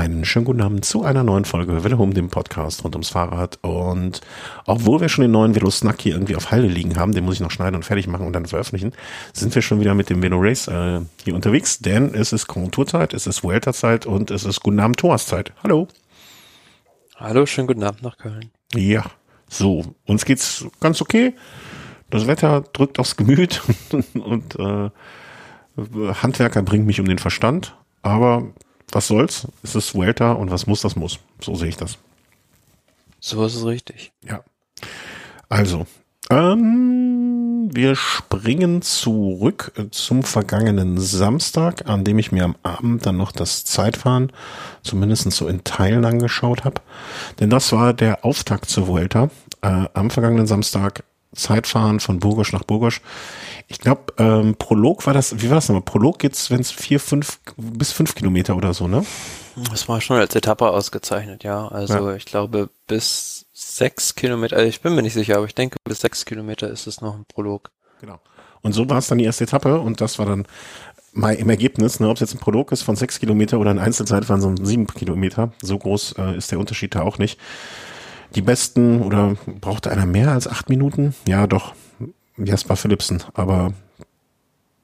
Einen schönen guten Abend zu einer neuen Folge Welle Home, dem Podcast rund ums Fahrrad. Und obwohl wir schon den neuen Velo Snack hier irgendwie auf Halde liegen haben, den muss ich noch schneiden und fertig machen und dann veröffentlichen, sind wir schon wieder mit dem Velo Race äh, hier unterwegs, denn es ist Konturzeit, es ist Vuelta-Zeit und es ist Guten Abend Thomas-Zeit. Hallo. Hallo, schönen guten Abend nach Köln. Ja, so, uns geht's ganz okay. Das Wetter drückt aufs Gemüt und äh, Handwerker bringt mich um den Verstand, aber was soll's? Es ist Vuelta und was muss, das muss. So sehe ich das. So ist es richtig. Ja. Also, ähm, wir springen zurück zum vergangenen Samstag, an dem ich mir am Abend dann noch das Zeitfahren zumindest so in Teilen angeschaut habe. Denn das war der Auftakt zur Vuelta. Äh, am vergangenen Samstag Zeitfahren von Burgosch nach Burgosch. Ich glaube, ähm, Prolog war das, wie war das nochmal? Prolog geht's, wenn es vier, fünf, bis fünf Kilometer oder so, ne? Das war schon als Etappe ausgezeichnet, ja. Also ja. ich glaube bis sechs Kilometer, also ich bin mir nicht sicher, aber ich denke bis sechs Kilometer ist es noch ein Prolog. Genau. Und so war es dann die erste Etappe und das war dann mal im Ergebnis, ne, ob es jetzt ein Prolog ist von sechs Kilometer oder ein Einzelzeitfahren von sieben Kilometer, so groß äh, ist der Unterschied da auch nicht. Die besten oder brauchte einer mehr als acht Minuten? Ja, doch. Jasper Philipsen, aber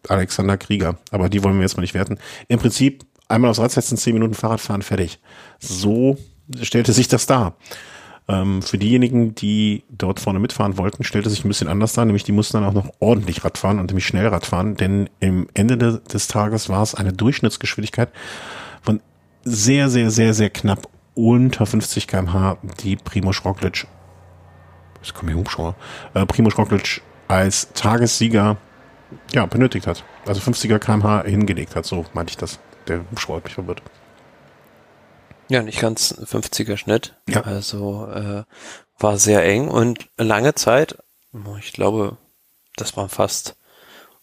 Alexander Krieger. Aber die wollen wir jetzt mal nicht werten. Im Prinzip einmal aufs Rad setzen, zehn Minuten Fahrrad fahren, fertig. So stellte sich das dar. Ähm, für diejenigen, die dort vorne mitfahren wollten, stellte sich ein bisschen anders dar, nämlich die mussten dann auch noch ordentlich Rad fahren und nämlich schnell Rad fahren, denn im Ende de des Tages war es eine Durchschnittsgeschwindigkeit von sehr, sehr, sehr, sehr knapp unter 50 kmh, die Primo Roglic, jetzt kommen hier Hubschrauber, äh, Primo Roglic als Tagessieger ja, benötigt hat. Also 50er kmh hingelegt hat, so meinte ich das. Der Hubschrauber hat mich verwirrt. Ja, nicht ganz 50er Schnitt. Ja. Also äh, war sehr eng und lange Zeit, ich glaube, das waren fast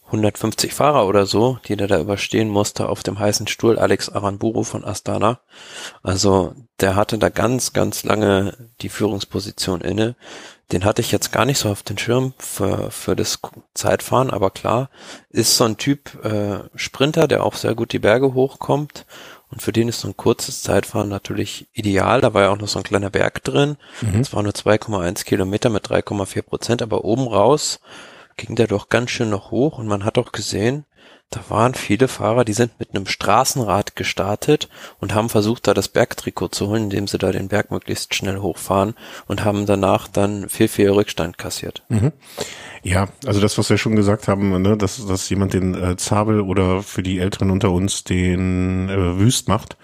150 Fahrer oder so, die der da überstehen musste auf dem heißen Stuhl, Alex Aranburu von Astana. Also der hatte da ganz, ganz lange die Führungsposition inne. Den hatte ich jetzt gar nicht so auf den Schirm für, für das Zeitfahren, aber klar, ist so ein Typ äh, Sprinter, der auch sehr gut die Berge hochkommt. Und für den ist so ein kurzes Zeitfahren natürlich ideal. Da war ja auch noch so ein kleiner Berg drin. Mhm. Es war nur 2,1 Kilometer mit 3,4 Prozent, aber oben raus ging der doch ganz schön noch hoch und man hat auch gesehen, da waren viele Fahrer, die sind mit einem Straßenrad gestartet und haben versucht, da das Bergtrikot zu holen, indem sie da den Berg möglichst schnell hochfahren und haben danach dann viel, viel Rückstand kassiert. Mhm. Ja, also das, was wir schon gesagt haben, ne, dass, dass jemand den äh, Zabel oder für die Älteren unter uns den äh, Wüst macht.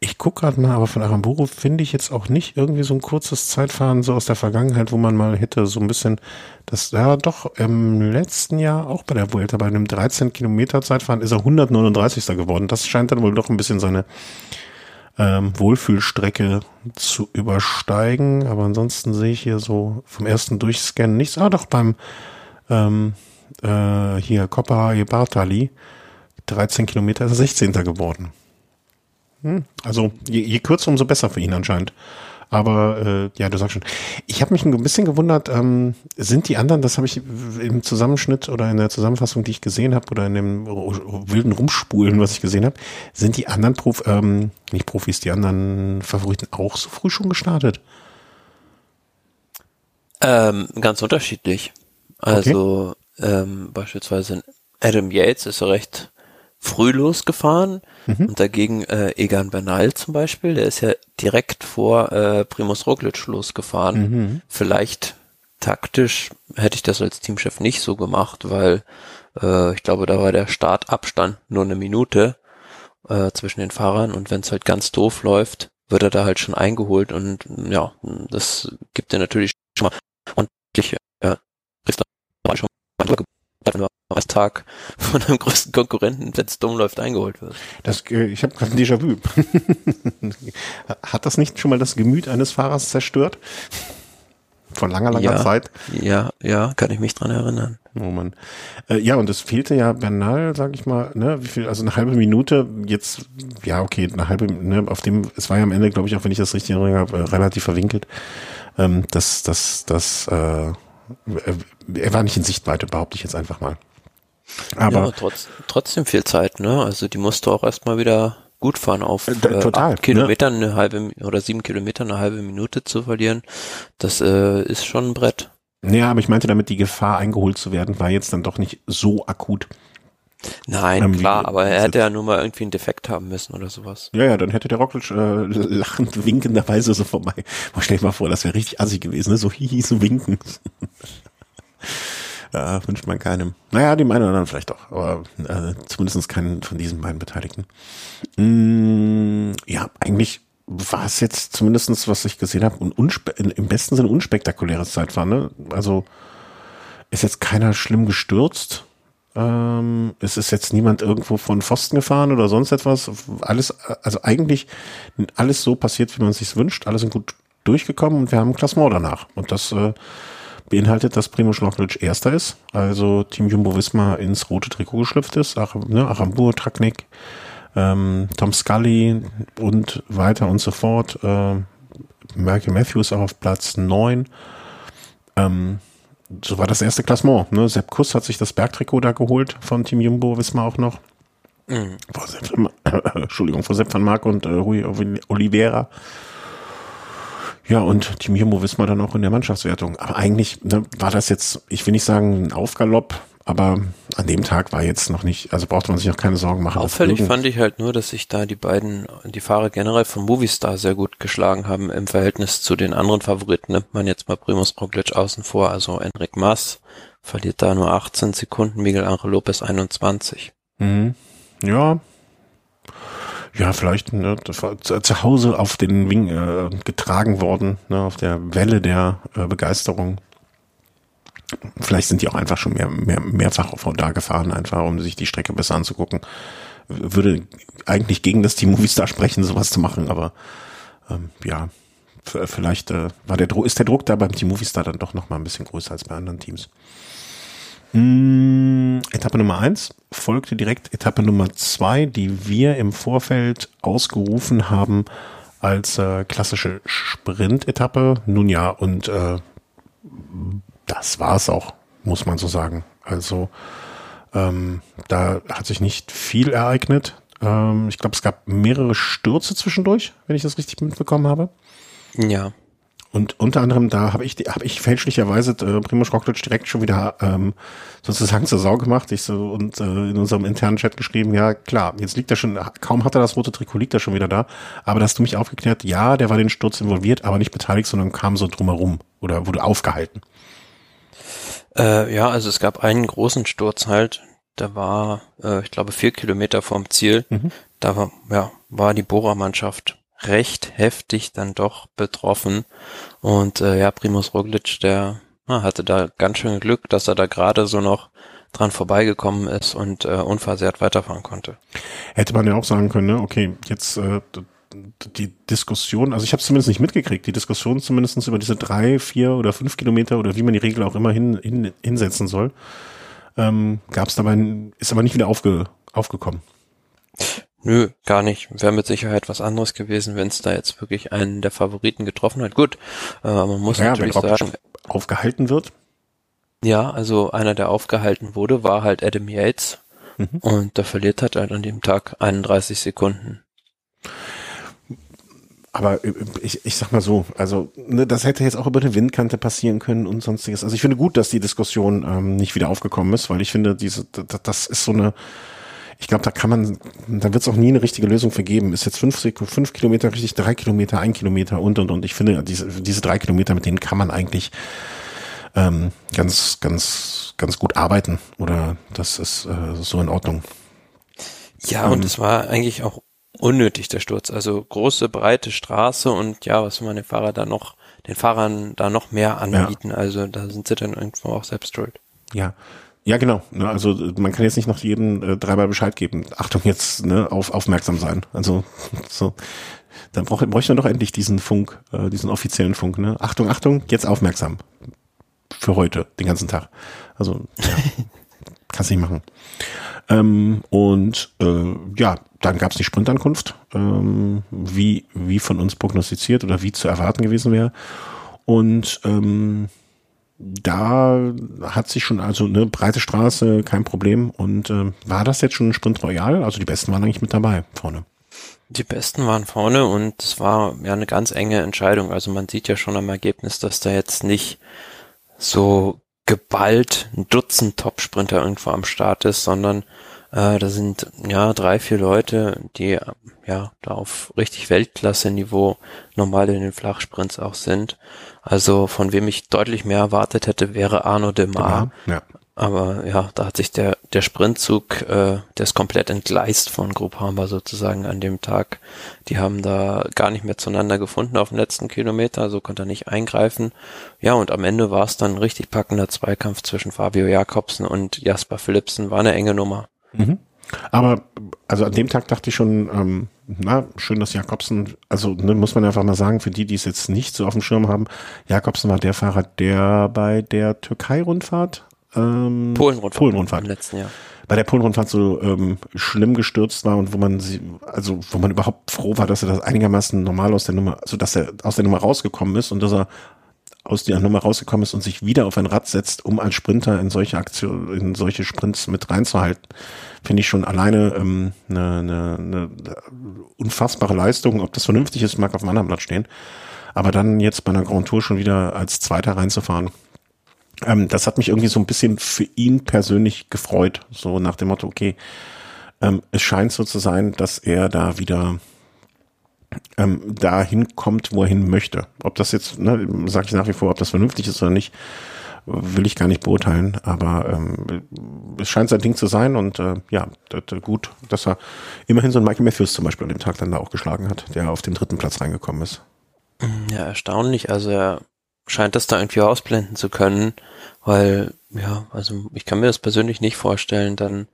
Ich gucke gerade mal, aber von Aramburu finde ich jetzt auch nicht irgendwie so ein kurzes Zeitfahren so aus der Vergangenheit, wo man mal hätte so ein bisschen das, ja doch, im letzten Jahr auch bei der Vuelta, bei einem 13 Kilometer Zeitfahren ist er 139. geworden. Das scheint dann wohl doch ein bisschen seine ähm, Wohlfühlstrecke zu übersteigen. Aber ansonsten sehe ich hier so vom ersten Durchscannen nichts. Ah, doch beim ähm, äh, hier Coppa Bartali 13 Kilometer ist er 16. geworden. Hm, also je, je kürzer, umso besser für ihn anscheinend. Aber äh, ja, du sagst schon. Ich habe mich ein bisschen gewundert, ähm, sind die anderen, das habe ich im Zusammenschnitt oder in der Zusammenfassung, die ich gesehen habe, oder in dem wilden Rumspulen, was ich gesehen habe, sind die anderen Prof, ähm, nicht Profis, die anderen Favoriten auch so früh schon gestartet? Ähm, ganz unterschiedlich. Also okay. ähm, beispielsweise Adam Yates ist recht früh losgefahren mhm. und dagegen äh, Egan Bernal zum Beispiel, der ist ja direkt vor äh, Primus Roglic losgefahren. Mhm. Vielleicht taktisch hätte ich das als Teamchef nicht so gemacht, weil äh, ich glaube, da war der Startabstand nur eine Minute äh, zwischen den Fahrern und wenn es halt ganz doof läuft, wird er da halt schon eingeholt und ja, das gibt er natürlich schon mal ordentlich äh, schon mal Tag von einem größten Konkurrenten, wenn es dumm läuft, eingeholt wird. Das, äh, ich habe gerade ein Déjà-vu. Hat das nicht schon mal das Gemüt eines Fahrers zerstört? Vor langer, langer ja, Zeit? Ja, ja, kann ich mich dran erinnern. Oh man. Äh, ja, und es fehlte ja Bernal, sag ich mal, ne, wie viel, also eine halbe Minute, jetzt, ja, okay, eine halbe, ne, auf dem, es war ja am Ende, glaube ich, auch wenn ich das richtig erinnere, äh, relativ verwinkelt. Ähm, das, das, das, äh, er war nicht in Sichtweite, behaupte ich jetzt einfach mal. Aber ja, trotz, trotzdem viel Zeit, ne? Also die musste auch erstmal wieder gut fahren, auf äh, total, acht Kilometern ne? eine halbe oder sieben Kilometer eine halbe Minute zu verlieren. Das äh, ist schon ein Brett. Ja, aber ich meinte damit, die Gefahr eingeholt zu werden, war jetzt dann doch nicht so akut. Nein, ähm, klar, aber er hätte ja nur mal irgendwie einen Defekt haben müssen oder sowas. Ja, ja, dann hätte der Rockledge äh, lachend, winkenderweise so vorbei. Boah, stell dir mal vor, das wäre richtig assig gewesen, ne? so hihi, so winken. Ja, wünscht man keinem. Naja, dem einen oder anderen vielleicht auch, aber äh, zumindest keinen von diesen beiden Beteiligten. Mm, ja, eigentlich war es jetzt zumindestens, was ich gesehen habe, unspe im besten Sinne unspektakuläres Zeitfahren. Ne? Also ist jetzt keiner schlimm gestürzt ähm, es ist jetzt niemand irgendwo von Pfosten gefahren oder sonst etwas. Alles, also eigentlich alles so passiert, wie man sich wünscht. Alle sind gut durchgekommen und wir haben ein Klassement danach. Und das äh, beinhaltet, dass Primo Roglic Erster ist. Also Team Jumbo Visma ins rote Trikot geschlüpft ist. Ach, ne, Arambur, Traknik, ähm, Tom Scully und weiter und so fort. Äh, Michael Matthews auch auf Platz neun. Ähm, so war das erste Klassement. Ne? Sepp Kuss hat sich das Bergtrikot da geholt von Team Jumbo, wissen wir auch noch. Mhm. Vor Sepp, äh, Entschuldigung, vor Sepp van Mark und äh, Rui Oliveira. Ja, und Team Jumbo wissen wir dann auch in der Mannschaftswertung. Aber eigentlich ne, war das jetzt, ich will nicht sagen ein Aufgalopp, aber an dem Tag war jetzt noch nicht, also brauchte man sich auch keine Sorgen machen. Auffällig fand ich halt nur, dass sich da die beiden, die Fahrer generell von Movistar sehr gut geschlagen haben im Verhältnis zu den anderen Favoriten. Nimmt man jetzt mal Primus Roglic außen vor, also Enric Mas verliert da nur 18 Sekunden, Miguel Angel Lopez 21. Mhm. Ja. Ja, vielleicht ne, zu Hause auf den Wing äh, getragen worden, ne, auf der Welle der äh, Begeisterung Vielleicht sind die auch einfach schon mehr, mehr, mehrfach da gefahren, einfach um sich die Strecke besser anzugucken. Würde eigentlich gegen das Team Movistar sprechen, sowas zu machen, aber ähm, ja, vielleicht äh, war der Druck, ist der Druck da beim Team Movistar dann doch noch mal ein bisschen größer als bei anderen Teams. Hm, Etappe Nummer eins folgte direkt Etappe Nummer zwei, die wir im Vorfeld ausgerufen haben als äh, klassische Sprint-Etappe. Nun ja, und äh, das war's auch, muss man so sagen. Also ähm, da hat sich nicht viel ereignet. Ähm, ich glaube, es gab mehrere Stürze zwischendurch, wenn ich das richtig mitbekommen habe. Ja. Und unter anderem da habe ich habe ich fälschlicherweise äh, Primoz Roglic direkt schon wieder ähm, sozusagen zur Sau gemacht. Ich so und äh, in unserem internen Chat geschrieben, ja klar, jetzt liegt er schon, kaum hat er das rote Trikot, liegt er schon wieder da. Aber da hast du mich aufgeklärt, ja, der war den Sturz involviert, aber nicht beteiligt, sondern kam so drumherum oder wurde aufgehalten. Äh, ja, also es gab einen großen Sturz halt, der war, äh, ich glaube, vier Kilometer vom Ziel. Mhm. Da war, ja, war die Bohrermannschaft recht heftig dann doch betroffen. Und äh, ja, Primus Roglic, der na, hatte da ganz schön Glück, dass er da gerade so noch dran vorbeigekommen ist und äh, unversehrt weiterfahren konnte. Hätte man ja auch sagen können, ne? okay, jetzt äh, die Diskussion, also ich habe es zumindest nicht mitgekriegt, die Diskussion zumindest über diese drei, vier oder fünf Kilometer oder wie man die Regel auch immer hin, hin, hinsetzen soll, ähm, gab es dabei, ist aber nicht wieder aufge, aufgekommen. Nö, gar nicht. Wäre mit Sicherheit was anderes gewesen, wenn es da jetzt wirklich einen der Favoriten getroffen hat. Gut, äh, man muss ja, natürlich sagen, aufgehalten wird. Ja, also einer, der aufgehalten wurde, war halt Adam Yates. Mhm. Und der verliert hat halt an dem Tag 31 Sekunden aber äh, ich, ich sag mal so, also ne, das hätte jetzt auch über eine Windkante passieren können und sonstiges. Also ich finde gut, dass die Diskussion ähm, nicht wieder aufgekommen ist, weil ich finde, diese, das, das ist so eine, ich glaube, da kann man, da wird es auch nie eine richtige Lösung vergeben. Ist jetzt fünf, fünf Kilometer richtig, drei Kilometer, ein Kilometer und und und. Ich finde, diese, diese drei Kilometer, mit denen kann man eigentlich ähm, ganz, ganz, ganz gut arbeiten. Oder das ist äh, so in Ordnung. Ja, und ähm, es war eigentlich auch unnötig, der Sturz. Also große, breite Straße und ja, was will man den Fahrer da noch, den Fahrern da noch mehr anbieten? Ja. Also da sind sie dann irgendwo auch selbst schuld. Ja. Ja, genau. Ne, also man kann jetzt nicht noch jedem äh, dreimal Bescheid geben. Achtung jetzt, ne, auf, aufmerksam sein. Also so, dann brauch, bräuchte man doch endlich diesen Funk, äh, diesen offiziellen Funk. Ne? Achtung, Achtung, jetzt aufmerksam. Für heute, den ganzen Tag. Also ja, kannst nicht machen. Ähm, und äh, ja, dann gab es die Sprintankunft, ähm, wie, wie von uns prognostiziert oder wie zu erwarten gewesen wäre. Und ähm, da hat sich schon also eine breite Straße, kein Problem. Und äh, war das jetzt schon ein Sprint Royal? Also die Besten waren eigentlich mit dabei vorne. Die Besten waren vorne und es war ja eine ganz enge Entscheidung. Also man sieht ja schon am Ergebnis, dass da jetzt nicht so geballt ein Dutzend Top-Sprinter irgendwo am Start ist, sondern äh, da sind ja drei, vier Leute, die ja da auf richtig Weltklasse-Niveau normal in den Flachsprints auch sind. Also von wem ich deutlich mehr erwartet hätte, wäre Arno de Mar. Ja. Aber ja, da hat sich der, der Sprintzug, äh, der ist komplett entgleist von Groupama sozusagen an dem Tag. Die haben da gar nicht mehr zueinander gefunden auf dem letzten Kilometer, so konnte er nicht eingreifen. Ja, und am Ende war es dann ein richtig packender Zweikampf zwischen Fabio Jakobsen und Jasper Philipsen. War eine enge Nummer. Mhm. Aber also an dem Tag dachte ich schon, ähm, na, schön, dass Jakobsen, also ne, muss man einfach mal sagen, für die, die es jetzt nicht so auf dem Schirm haben, Jakobsen war der Fahrer, der bei der Türkei-Rundfahrt ähm, Polen-Rundfahrt. Polen-Rundfahrt. Im letzten Jahr. Bei der Polen-Rundfahrt so ähm, schlimm gestürzt war und wo man sie, also wo man überhaupt froh war, dass er das einigermaßen normal aus der Nummer, also dass er aus der Nummer rausgekommen ist und dass er aus der Nummer rausgekommen ist und sich wieder auf ein Rad setzt, um als Sprinter in solche Aktionen, in solche Sprints mit reinzuhalten, finde ich schon alleine ähm, eine, eine, eine unfassbare Leistung. Ob das vernünftig ist, mag auf dem anderen Blatt stehen. Aber dann jetzt bei einer Grand Tour schon wieder als Zweiter reinzufahren, ähm, das hat mich irgendwie so ein bisschen für ihn persönlich gefreut. So nach dem Motto, okay, ähm, es scheint so zu sein, dass er da wieder ähm, dahin kommt, wo er hin möchte. Ob das jetzt, ne, sage ich nach wie vor, ob das vernünftig ist oder nicht, will ich gar nicht beurteilen. Aber ähm, es scheint sein Ding zu sein und äh, ja, gut, dass er immerhin so einen Michael Matthews zum Beispiel an dem Tag dann da auch geschlagen hat, der auf den dritten Platz reingekommen ist. Ja, erstaunlich. Also er scheint das da irgendwie ausblenden zu können, weil, ja, also ich kann mir das persönlich nicht vorstellen, dann,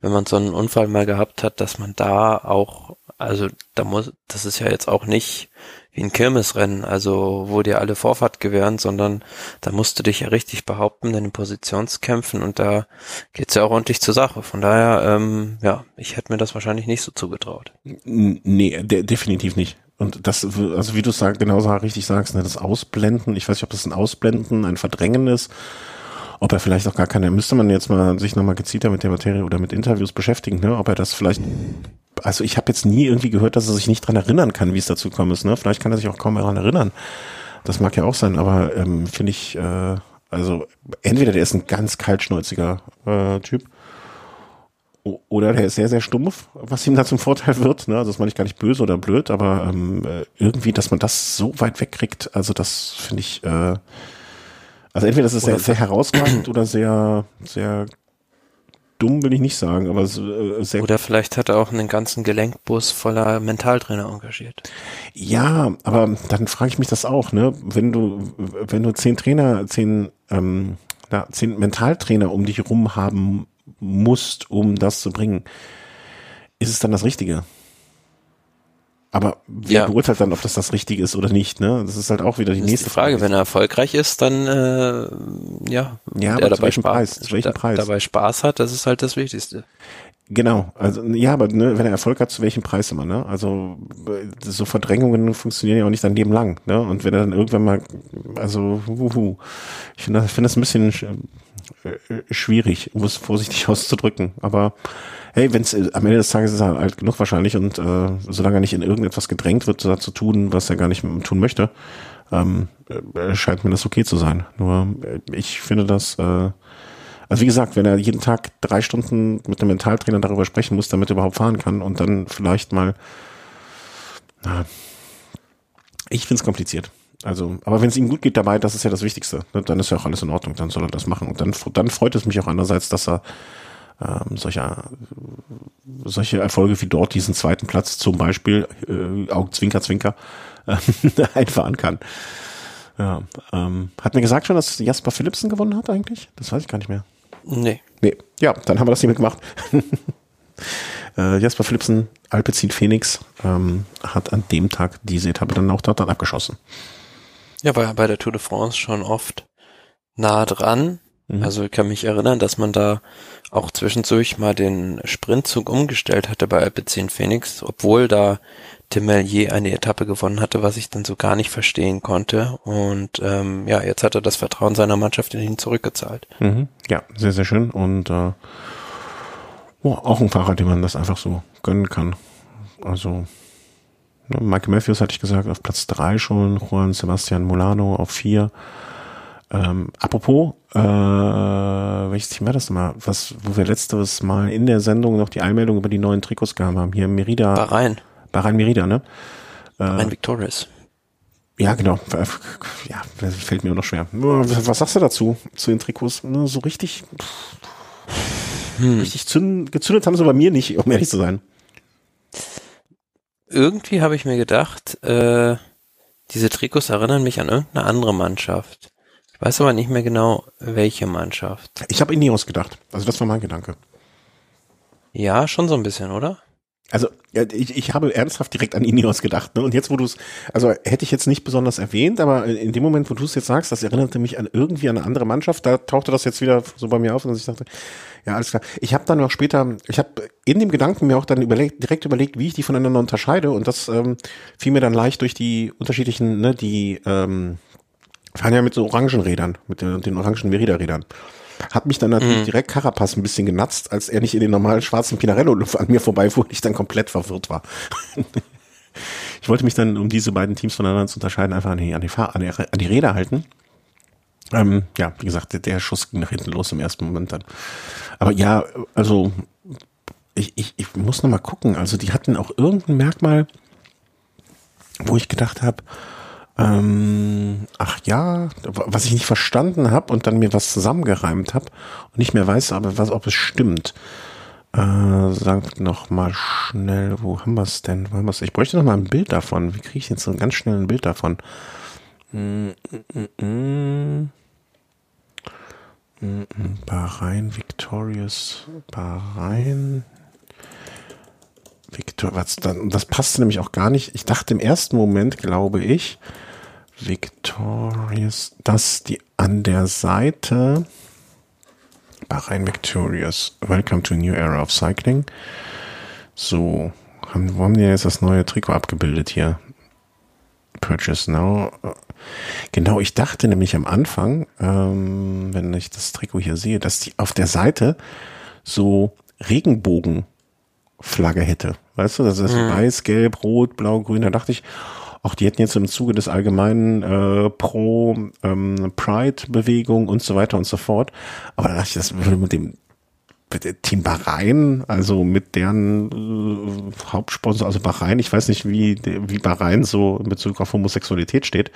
wenn man so einen Unfall mal gehabt hat, dass man da auch, also da muss, das ist ja jetzt auch nicht wie ein Kirmesrennen, also wo dir alle Vorfahrt gewähren, sondern da musst du dich ja richtig behaupten, deine Positionskämpfen und da geht's ja auch ordentlich zur Sache. Von daher, ähm, ja, ich hätte mir das wahrscheinlich nicht so zugetraut. Nee, de definitiv nicht. Und das, also wie du sagst, genauso richtig sagst, ne, das Ausblenden, ich weiß nicht, ob das ein Ausblenden, ein Verdrängen ist, ob er vielleicht auch gar keine, müsste man jetzt mal sich nochmal gezielter mit der Materie oder mit Interviews beschäftigen, ne, ob er das vielleicht, also ich habe jetzt nie irgendwie gehört, dass er sich nicht dran erinnern kann, wie es dazu gekommen ist, ne, vielleicht kann er sich auch kaum daran erinnern. Das mag ja auch sein, aber ähm, finde ich, äh, also entweder der ist ein ganz kaltschnäuziger äh, Typ oder der ist sehr, sehr stumpf, was ihm da zum Vorteil wird. Ne? Also das meine ich gar nicht böse oder blöd, aber ähm, äh, irgendwie, dass man das so weit wegkriegt, also das finde ich, äh, also entweder das ist sehr, sehr herausragend oder sehr, sehr dumm will ich nicht sagen, aber äh, sehr Oder vielleicht hat er auch einen ganzen Gelenkbus voller Mentaltrainer engagiert. Ja, aber dann frage ich mich das auch, ne? Wenn du, wenn du zehn Trainer, zehn, ähm, na, zehn Mentaltrainer um dich rum haben musst, um das zu bringen, ist es dann das Richtige? Aber wer ja. beurteilt dann, ob das das Richtige ist oder nicht? Ne? Das ist halt auch wieder die das nächste die Frage. Frage. Wenn er erfolgreich ist, dann äh, ja, ja er dabei Spaß, Preis? welchen Preis? dabei Spaß hat, das ist halt das Wichtigste. Genau, also ja, aber ne, wenn er Erfolg hat, zu welchem Preis immer, ne? Also so Verdrängungen funktionieren ja auch nicht sein Leben lang, ne? Und wenn er dann irgendwann mal, also wuhu, ich finde das, find das ein bisschen äh, schwierig, um es vorsichtig auszudrücken. Aber hey, wenn es äh, am Ende des Tages ist er alt genug wahrscheinlich und äh, solange er nicht in irgendetwas gedrängt wird, zu tun, was er gar nicht tun möchte, ähm, äh, scheint mir das okay zu sein. Nur äh, ich finde das, äh, also wie gesagt, wenn er jeden Tag drei Stunden mit einem Mentaltrainer darüber sprechen muss, damit er überhaupt fahren kann und dann vielleicht mal, na, ich finde es kompliziert. Also, aber wenn es ihm gut geht dabei, das ist ja das Wichtigste. Ne? Dann ist ja auch alles in Ordnung, dann soll er das machen. Und dann, dann freut es mich auch andererseits, dass er ähm, solche, solche Erfolge wie dort diesen zweiten Platz zum Beispiel, äh, Augenzwinker, Zwinker, äh, einfahren kann. Ja, ähm, hat mir gesagt schon, dass Jasper Philipsen gewonnen hat eigentlich? Das weiß ich gar nicht mehr. Nee. Nee, ja, dann haben wir das nicht mitgemacht. äh, Jasper Philipsen, Alpecin Phoenix, ähm, hat an dem Tag diese Etappe dann auch dort dann abgeschossen. Ja, war bei der Tour de France schon oft nah dran. Mhm. Also ich kann mich erinnern, dass man da auch zwischendurch mal den Sprintzug umgestellt hatte bei Alpecin Phoenix, obwohl da Tim Mellier eine Etappe gewonnen hatte, was ich dann so gar nicht verstehen konnte. Und ähm, ja, jetzt hat er das Vertrauen seiner Mannschaft in ihn zurückgezahlt. Mhm. Ja, sehr, sehr schön. Und äh, oh, auch ein Fahrer, dem man das einfach so gönnen kann. Also Ne, Michael Matthews hatte ich gesagt, auf Platz drei schon, Juan Sebastian Molano auf vier. Ähm, apropos, äh, welches Team war das nochmal? Was, wo wir letztes Mal in der Sendung noch die Einmeldung über die neuen Trikots gehabt haben. Hier Merida. Bahrain. Bahrain Merida, ne? Bahrain äh, Victorious. Ja, genau. Ja, fällt mir auch noch schwer. Was sagst du dazu, zu den Trikots? So richtig, hm. richtig zünd, gezündet haben sie bei mir nicht, um ehrlich zu sein. Irgendwie habe ich mir gedacht, äh, diese Trikots erinnern mich an irgendeine andere Mannschaft. Ich weiß aber nicht mehr genau, welche Mannschaft. Ich habe Ineos gedacht. Also das war mein Gedanke. Ja, schon so ein bisschen, oder? Also ich, ich habe ernsthaft direkt an Ineos gedacht. Ne? Und jetzt, wo du es, also hätte ich jetzt nicht besonders erwähnt, aber in dem Moment, wo du es jetzt sagst, das erinnerte mich an irgendwie an eine andere Mannschaft, da tauchte das jetzt wieder so bei mir auf und ich dachte, ja, alles klar. Ich habe dann noch später, ich habe in dem Gedanken mir auch dann überlegt, direkt überlegt, wie ich die voneinander unterscheide und das ähm, fiel mir dann leicht durch die unterschiedlichen, ne, die ähm, fahren ja mit so Orangenrädern, mit den, den orangen Merida-Rädern. Hat mich dann natürlich mhm. direkt Carapaz ein bisschen genatzt, als er nicht in den normalen schwarzen Pinarello an mir vorbeifuhr und ich dann komplett verwirrt war. ich wollte mich dann, um diese beiden Teams voneinander zu unterscheiden, einfach an die, an die, Fahr an die, an die Räder halten. Ähm, ja, wie gesagt, der, der Schuss ging nach hinten los im ersten Moment dann. Aber ja, also ich, ich, ich muss noch mal gucken. Also die hatten auch irgendein Merkmal, wo ich gedacht habe, ähm, ach ja, was ich nicht verstanden habe und dann mir was zusammengereimt habe und nicht mehr weiß, aber was, ob es stimmt. Äh, sagt noch mal schnell, wo haben wir es denn? Wo haben wir's? Ich bräuchte noch mal ein Bild davon. Wie kriege ich jetzt so ganz schnell ein Bild davon? Mm, mm, mm, Bahrain, Victorious, Bahrain. Victor, was das passte nämlich auch gar nicht. Ich dachte im ersten Moment, glaube ich, Victorious, dass die an der Seite Bahrain Victorious, Welcome to a New Era of Cycling. So, haben, wo haben die jetzt das neue Trikot abgebildet hier? Purchase Now. Genau, ich dachte nämlich am Anfang, ähm, wenn ich das Trikot hier sehe, dass die auf der Seite so Regenbogenflagge hätte. Weißt du, das ist mhm. weiß, gelb, rot, blau, grün. Da dachte ich, auch die hätten jetzt im Zuge des allgemeinen äh, Pro ähm, Pride-Bewegung und so weiter und so fort. Aber da dachte ich, das würde mit dem Team Bahrain, also mit deren äh, Hauptsponsor, also Bahrain, ich weiß nicht, wie, wie Bahrain so in Bezug auf Homosexualität steht.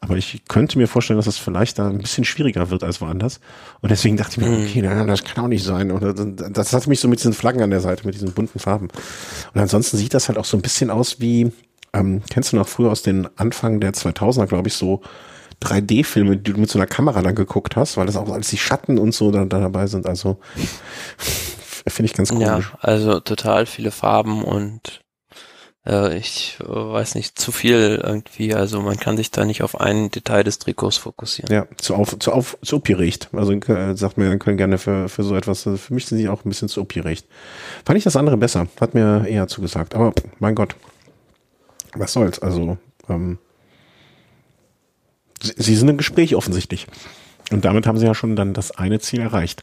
Aber ich könnte mir vorstellen, dass es das vielleicht da ein bisschen schwieriger wird als woanders. Und deswegen dachte ich mir, mhm. okay, na, das kann auch nicht sein. Oder das hat mich so mit diesen Flaggen an der Seite, mit diesen bunten Farben. Und ansonsten sieht das halt auch so ein bisschen aus wie, ähm, kennst du noch früher aus den Anfang der 2000er, glaube ich, so 3D-Filme, die du mit so einer Kamera dann geguckt hast, weil das auch alles die Schatten und so da, da dabei sind. Also finde ich ganz cool. Ja, also total viele Farben und äh, ich äh, weiß nicht, zu viel irgendwie. Also man kann sich da nicht auf ein Detail des Trikots fokussieren. Ja, zu auf, zu auf, zu opierecht. Also äh, sagt mir, können gerne für, für so etwas, für mich sind die auch ein bisschen zu opierecht. Fand ich das andere besser. Hat mir eher zugesagt. Aber mein Gott. Was soll's? Also, ähm, Sie sind im Gespräch offensichtlich. Und damit haben sie ja schon dann das eine Ziel erreicht.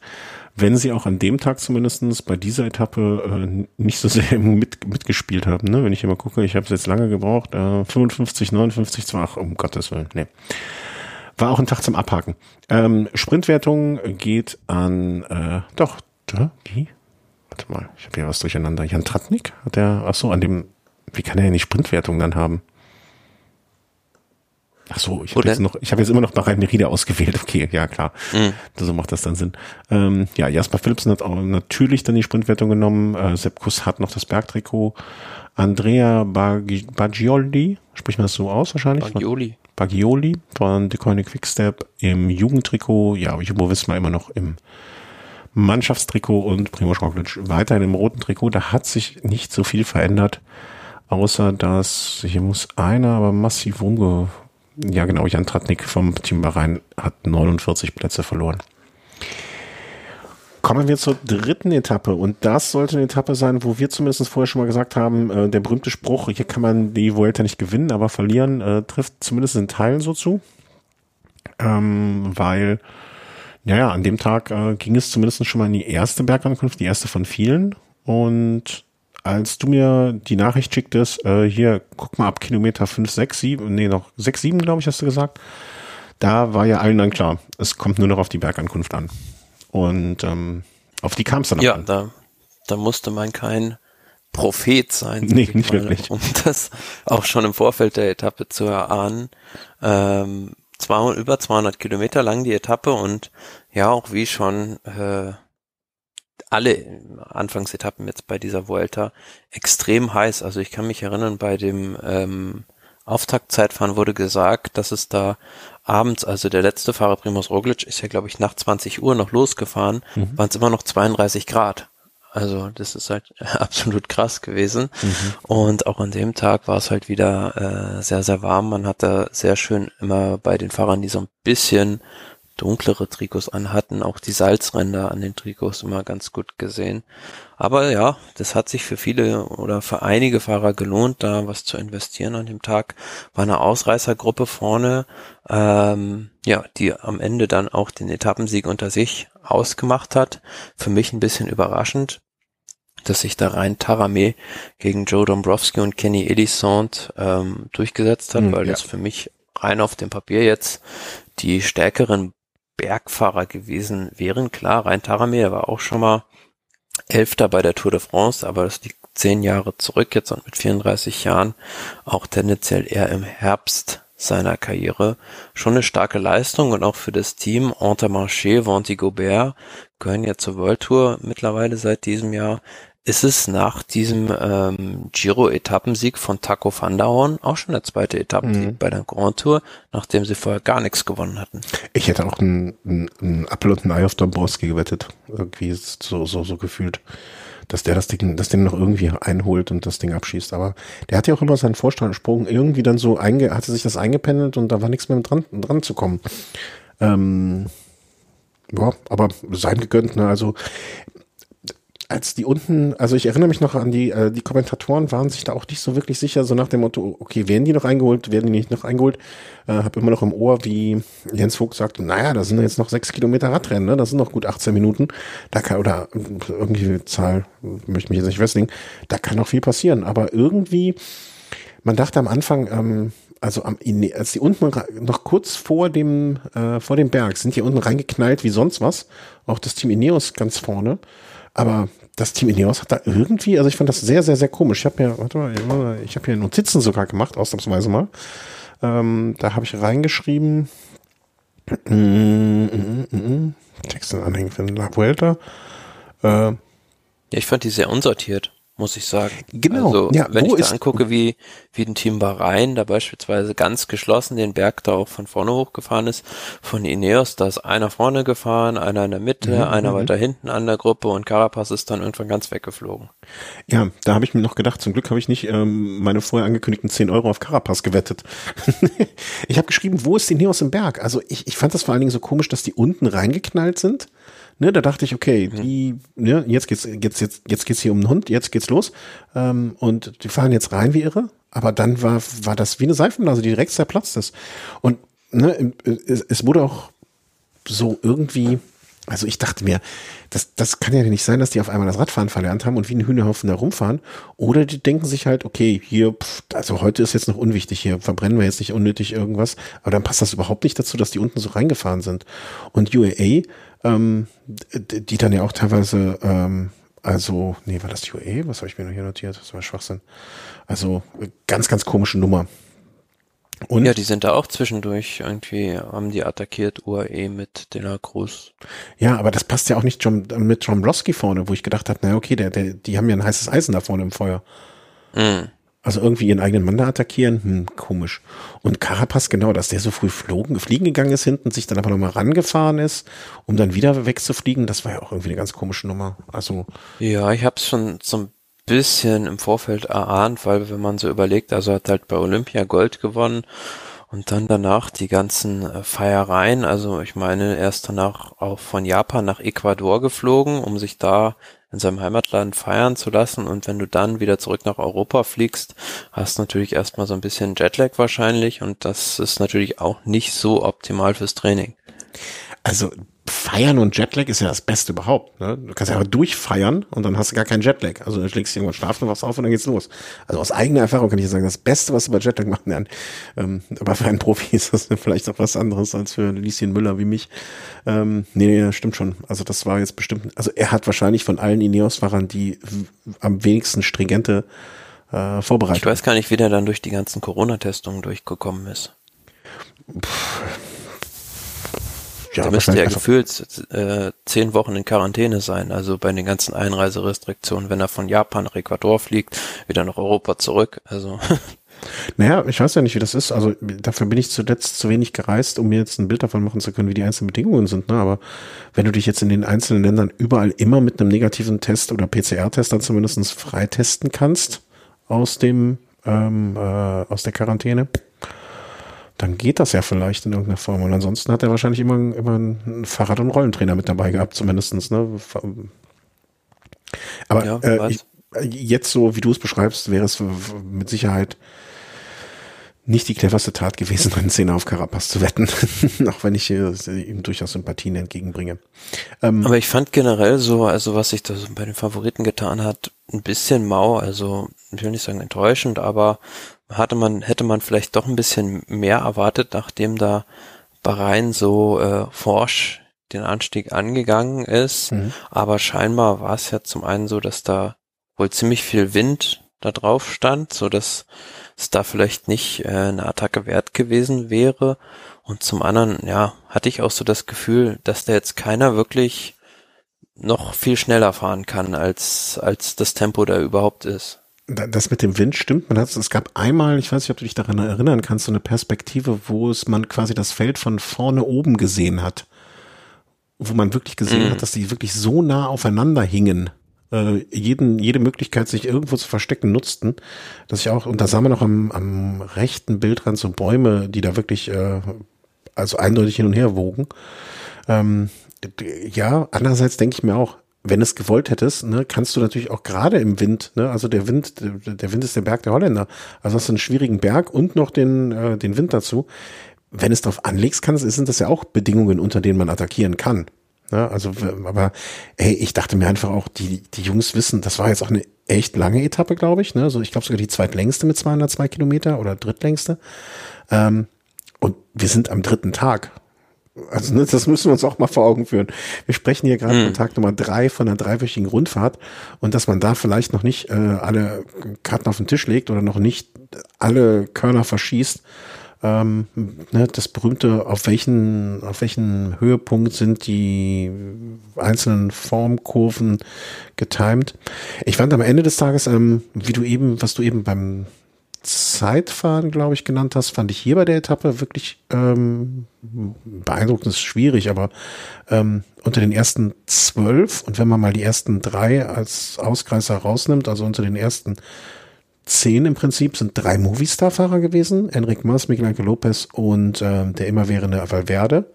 Wenn sie auch an dem Tag zumindestens bei dieser Etappe äh, nicht so sehr mit, mitgespielt haben. Ne? Wenn ich immer gucke, ich habe es jetzt lange gebraucht, äh, 55, 59, zwar, ach, um Gottes Willen, nee. War auch ein Tag zum Abhaken. Ähm, Sprintwertung geht an, äh, doch, da, wie? Warte mal, ich habe hier was durcheinander. Jan Tratnik? Hat der, ach so, an dem, wie kann er denn die Sprintwertung dann haben? Ach so, ich habe jetzt noch, ich habe jetzt immer noch Bahrain Merida ausgewählt. Okay, ja klar, mhm. so macht das dann Sinn. Ähm, ja, Jasper Philipsen hat auch natürlich dann die Sprintwertung genommen. Äh, Sepp Kuss hat noch das Bergtrikot. Andrea Baggioli, spricht man das so aus wahrscheinlich? Baggioli. Baggioli von Decoyne Quickstep im Jugendtrikot. Ja, Jumbo Wismar immer noch im Mannschaftstrikot und Primoz Roglic weiterhin im roten Trikot. Da hat sich nicht so viel verändert, außer dass hier muss einer aber massiv rumge ja genau, Jan Tratnik vom Team Bahrain hat 49 Plätze verloren. Kommen wir zur dritten Etappe und das sollte eine Etappe sein, wo wir zumindest vorher schon mal gesagt haben, äh, der berühmte Spruch, hier kann man die Vuelta nicht gewinnen, aber verlieren, äh, trifft zumindest in Teilen so zu, ähm, weil, naja, an dem Tag äh, ging es zumindest schon mal in die erste Bergankunft, die erste von vielen und als du mir die Nachricht schicktest, äh, hier, guck mal ab Kilometer 5, 6, 7, nee, noch 6, 7, glaube ich, hast du gesagt, da war ja allen dann klar, es kommt nur noch auf die Bergankunft an. Und ähm, auf die kam es dann auch Ja, an. da, da musste man kein Prophet sein. Nee, nicht mal, wirklich. Um das auch schon im Vorfeld der Etappe zu erahnen. Ähm, 200, über 200 Kilometer lang die Etappe und ja, auch wie schon äh, alle Anfangsetappen jetzt bei dieser Vuelta extrem heiß. Also ich kann mich erinnern, bei dem ähm, Auftaktzeitfahren wurde gesagt, dass es da abends, also der letzte Fahrer Primus Roglic ist ja glaube ich nach 20 Uhr noch losgefahren, mhm. waren es immer noch 32 Grad. Also das ist halt absolut krass gewesen. Mhm. Und auch an dem Tag war es halt wieder äh, sehr, sehr warm. Man hat da sehr schön immer bei den Fahrern, die so ein bisschen dunklere Trikots anhatten, auch die Salzränder an den Trikots immer ganz gut gesehen. Aber ja, das hat sich für viele oder für einige Fahrer gelohnt, da was zu investieren an dem Tag. War eine Ausreißergruppe vorne, ähm, ja, die am Ende dann auch den Etappensieg unter sich ausgemacht hat. Für mich ein bisschen überraschend, dass sich da rein Taramé gegen Joe Dombrowski und Kenny Elisant ähm, durchgesetzt hat, mhm, weil ja. das für mich rein auf dem Papier jetzt die stärkeren Bergfahrer gewesen wären. Klar, rein Taramé, war auch schon mal Elfter bei der Tour de France, aber das liegt zehn Jahre zurück jetzt und mit 34 Jahren auch tendenziell eher im Herbst seiner Karriere. Schon eine starke Leistung und auch für das Team Intermarché, Vanti Gobert gehören ja zur World Tour mittlerweile seit diesem Jahr. Ist es nach diesem ähm, Giro-Etappensieg von Taco van der Horn auch schon der zweite Etappensieg mhm. bei der Grand Tour, nachdem sie vorher gar nichts gewonnen hatten? Ich hätte auch ein, ein, ein Apfel und ein Ei auf Dombrowski gewettet. Irgendwie ist so, so, so gefühlt dass der das Ding, das Ding noch irgendwie einholt und das Ding abschießt. Aber der hat ja auch immer seinen Vorstandsprung irgendwie dann so einge, hatte sich das eingependelt und da war nichts mehr dran, dran zu kommen. Ähm, ja, aber sein gegönnt, ne? Also als die unten, also ich erinnere mich noch an die, äh, die Kommentatoren waren sich da auch nicht so wirklich sicher, so nach dem Motto, okay, werden die noch eingeholt, werden die nicht noch eingeholt? Äh, hab immer noch im Ohr, wie Jens Vogt sagt, naja, da sind jetzt noch sechs Kilometer Radrennen, ne? Das sind noch gut 18 Minuten. Da kann, oder irgendwie Zahl, möchte mich jetzt nicht festlegen, da kann noch viel passieren. Aber irgendwie, man dachte am Anfang, ähm, also am, als die unten noch kurz vor dem, äh, vor dem Berg sind die unten reingeknallt wie sonst was. Auch das Team Ineos ganz vorne. Aber das Team Ineos hat da irgendwie, also ich fand das sehr, sehr, sehr komisch. Ich habe mir, warte mal, ich habe hier Notizen sogar gemacht, ausnahmsweise mal. Ähm, da habe ich reingeschrieben, mm, mm, mm, mm Texte anhängen für La Vuelta. Äh, ja, ich fand die sehr unsortiert muss ich sagen. Genau. Also, ja, wenn ich da angucke, wie, wie ein Team Bahrain da beispielsweise ganz geschlossen den Berg da auch von vorne hochgefahren ist, von Ineos, da ist einer vorne gefahren, einer in der Mitte, mhm, einer mhm. weiter hinten an der Gruppe und Carapaz ist dann irgendwann ganz weggeflogen. Ja, da habe ich mir noch gedacht, zum Glück habe ich nicht ähm, meine vorher angekündigten 10 Euro auf Carapaz gewettet. ich habe geschrieben, wo ist Ineos im Berg? Also ich, ich fand das vor allen Dingen so komisch, dass die unten reingeknallt sind Ne, da dachte ich, okay, mhm. die, ne, jetzt geht's, jetzt, jetzt, jetzt geht's hier um den Hund, jetzt geht's los. Ähm, und die fahren jetzt rein wie irre. Aber dann war, war das wie eine Seifenblase, die direkt zerplatzt ist. Und ne, es, es wurde auch so irgendwie, also ich dachte mir, das, das kann ja nicht sein, dass die auf einmal das Radfahren verlernt haben und wie ein Hühnerhaufen da rumfahren. Oder die denken sich halt, okay, hier, pff, also heute ist jetzt noch unwichtig, hier verbrennen wir jetzt nicht unnötig irgendwas. Aber dann passt das überhaupt nicht dazu, dass die unten so reingefahren sind. Und UAA ähm, die dann ja auch teilweise, ähm, also, nee, war das die UAE? Was habe ich mir noch hier notiert? Das war Schwachsinn. Also, ganz, ganz komische Nummer. Und? Ja, die sind da auch zwischendurch irgendwie, haben die attackiert, UAE mit De La Cruz. Ja, aber das passt ja auch nicht John, mit Blosky vorne, wo ich gedacht habe, na okay, der, der, die haben ja ein heißes Eisen da vorne im Feuer. Mhm. Also irgendwie ihren eigenen Mann da attackieren, hm, komisch. Und Carapaz, genau, dass der so früh flogen, fliegen gegangen ist hinten, sich dann aber nochmal rangefahren ist, um dann wieder wegzufliegen, das war ja auch irgendwie eine ganz komische Nummer. Also. Ja, ich habe es schon so ein bisschen im Vorfeld erahnt, weil wenn man so überlegt, also hat halt bei Olympia Gold gewonnen und dann danach die ganzen äh, Feiereien, also ich meine, erst danach auch von Japan nach Ecuador geflogen, um sich da in seinem Heimatland feiern zu lassen. Und wenn du dann wieder zurück nach Europa fliegst, hast du natürlich erstmal so ein bisschen Jetlag wahrscheinlich. Und das ist natürlich auch nicht so optimal fürs Training. Also Feiern und Jetlag ist ja das Beste überhaupt. Ne? Du kannst ja aber durchfeiern und dann hast du gar keinen Jetlag. Also dann schlägst du irgendwann schlafen, wachst auf und dann geht's los. Also aus eigener Erfahrung kann ich sagen, das Beste, was du bei Jetlag machen kann. Ähm, aber für einen Profi ist das vielleicht auch was anderes als für Lieschen Müller wie mich. Ähm, nee, nee, stimmt schon. Also das war jetzt bestimmt, also er hat wahrscheinlich von allen Ineos-Fahrern die am wenigsten stringente äh, Vorbereitung. Ich weiß gar nicht, wie der dann durch die ganzen Corona-Testungen durchgekommen ist. Pff ja, da müsste ja gefühlt äh, zehn Wochen in Quarantäne sein, also bei den ganzen Einreiserestriktionen, wenn er von Japan nach Ecuador fliegt, wieder nach Europa zurück. Also Naja, ich weiß ja nicht, wie das ist. Also dafür bin ich zuletzt zu wenig gereist, um mir jetzt ein Bild davon machen zu können, wie die einzelnen Bedingungen sind. Ne? Aber wenn du dich jetzt in den einzelnen Ländern überall immer mit einem negativen Test oder PCR-Test dann zumindest freitesten kannst aus dem ähm, äh, aus der Quarantäne, dann geht das ja vielleicht in irgendeiner Form. Und ansonsten hat er wahrscheinlich immer, immer ein Fahrrad- und Rollentrainer mit dabei gehabt, zumindestens. Ne? Aber ja, äh, ich, jetzt so, wie du es beschreibst, wäre es mit Sicherheit nicht die cleverste Tat gewesen, einen Zehner auf Carapaz zu wetten, auch wenn ich ihm durchaus Sympathien entgegenbringe. Ähm, Aber ich fand generell so, also was sich da bei den Favoriten getan hat, ein bisschen mau, also ich will nicht sagen enttäuschend, aber hatte man, hätte man vielleicht doch ein bisschen mehr erwartet, nachdem da Bahrain so äh, forsch den Anstieg angegangen ist. Mhm. Aber scheinbar war es ja zum einen so, dass da wohl ziemlich viel Wind da drauf stand, so dass es da vielleicht nicht äh, eine Attacke wert gewesen wäre. Und zum anderen, ja, hatte ich auch so das Gefühl, dass da jetzt keiner wirklich noch viel schneller fahren kann, als, als das Tempo da überhaupt ist das mit dem Wind stimmt. Man hat, es gab einmal, ich weiß nicht, ob du dich daran erinnern kannst, so eine Perspektive, wo es man quasi das Feld von vorne oben gesehen hat. Wo man wirklich gesehen mhm. hat, dass die wirklich so nah aufeinander hingen. Äh, jeden, jede Möglichkeit, sich irgendwo zu verstecken, nutzten. Dass ich auch, und da sah man auch am, am rechten Bildrand so Bäume, die da wirklich, äh, also eindeutig hin und her wogen. Ähm, ja, andererseits denke ich mir auch, wenn es gewollt hättest, ne, kannst du natürlich auch gerade im Wind, ne, also der Wind, der Wind ist der Berg der Holländer, also hast du einen schwierigen Berg und noch den, äh, den Wind dazu. Wenn es darauf anlegst, kannst, sind das ja auch Bedingungen, unter denen man attackieren kann. Ne, also, aber hey, ich dachte mir einfach auch, die, die Jungs wissen, das war jetzt auch eine echt lange Etappe, glaube ich. Ne? Also ich glaube sogar die zweitlängste mit 202 Kilometer oder drittlängste. Ähm, und wir sind am dritten Tag. Also ne, das müssen wir uns auch mal vor Augen führen. Wir sprechen hier gerade mhm. von Tag Nummer drei von einer dreiwöchigen Rundfahrt und dass man da vielleicht noch nicht äh, alle Karten auf den Tisch legt oder noch nicht alle Körner verschießt. Ähm, ne, das berühmte, auf welchen, auf welchen Höhepunkt sind die einzelnen Formkurven getimed. Ich fand am Ende des Tages, ähm, wie du eben, was du eben beim Zeitfahren, glaube ich, genannt hast, fand ich hier bei der Etappe wirklich ähm, beeindruckend, ist schwierig, aber ähm, unter den ersten zwölf und wenn man mal die ersten drei als Ausgreißer rausnimmt, also unter den ersten zehn im Prinzip sind drei Movistar-Fahrer gewesen, Enric Mas, Miguel Angel Lopez und äh, der immerwährende Valverde.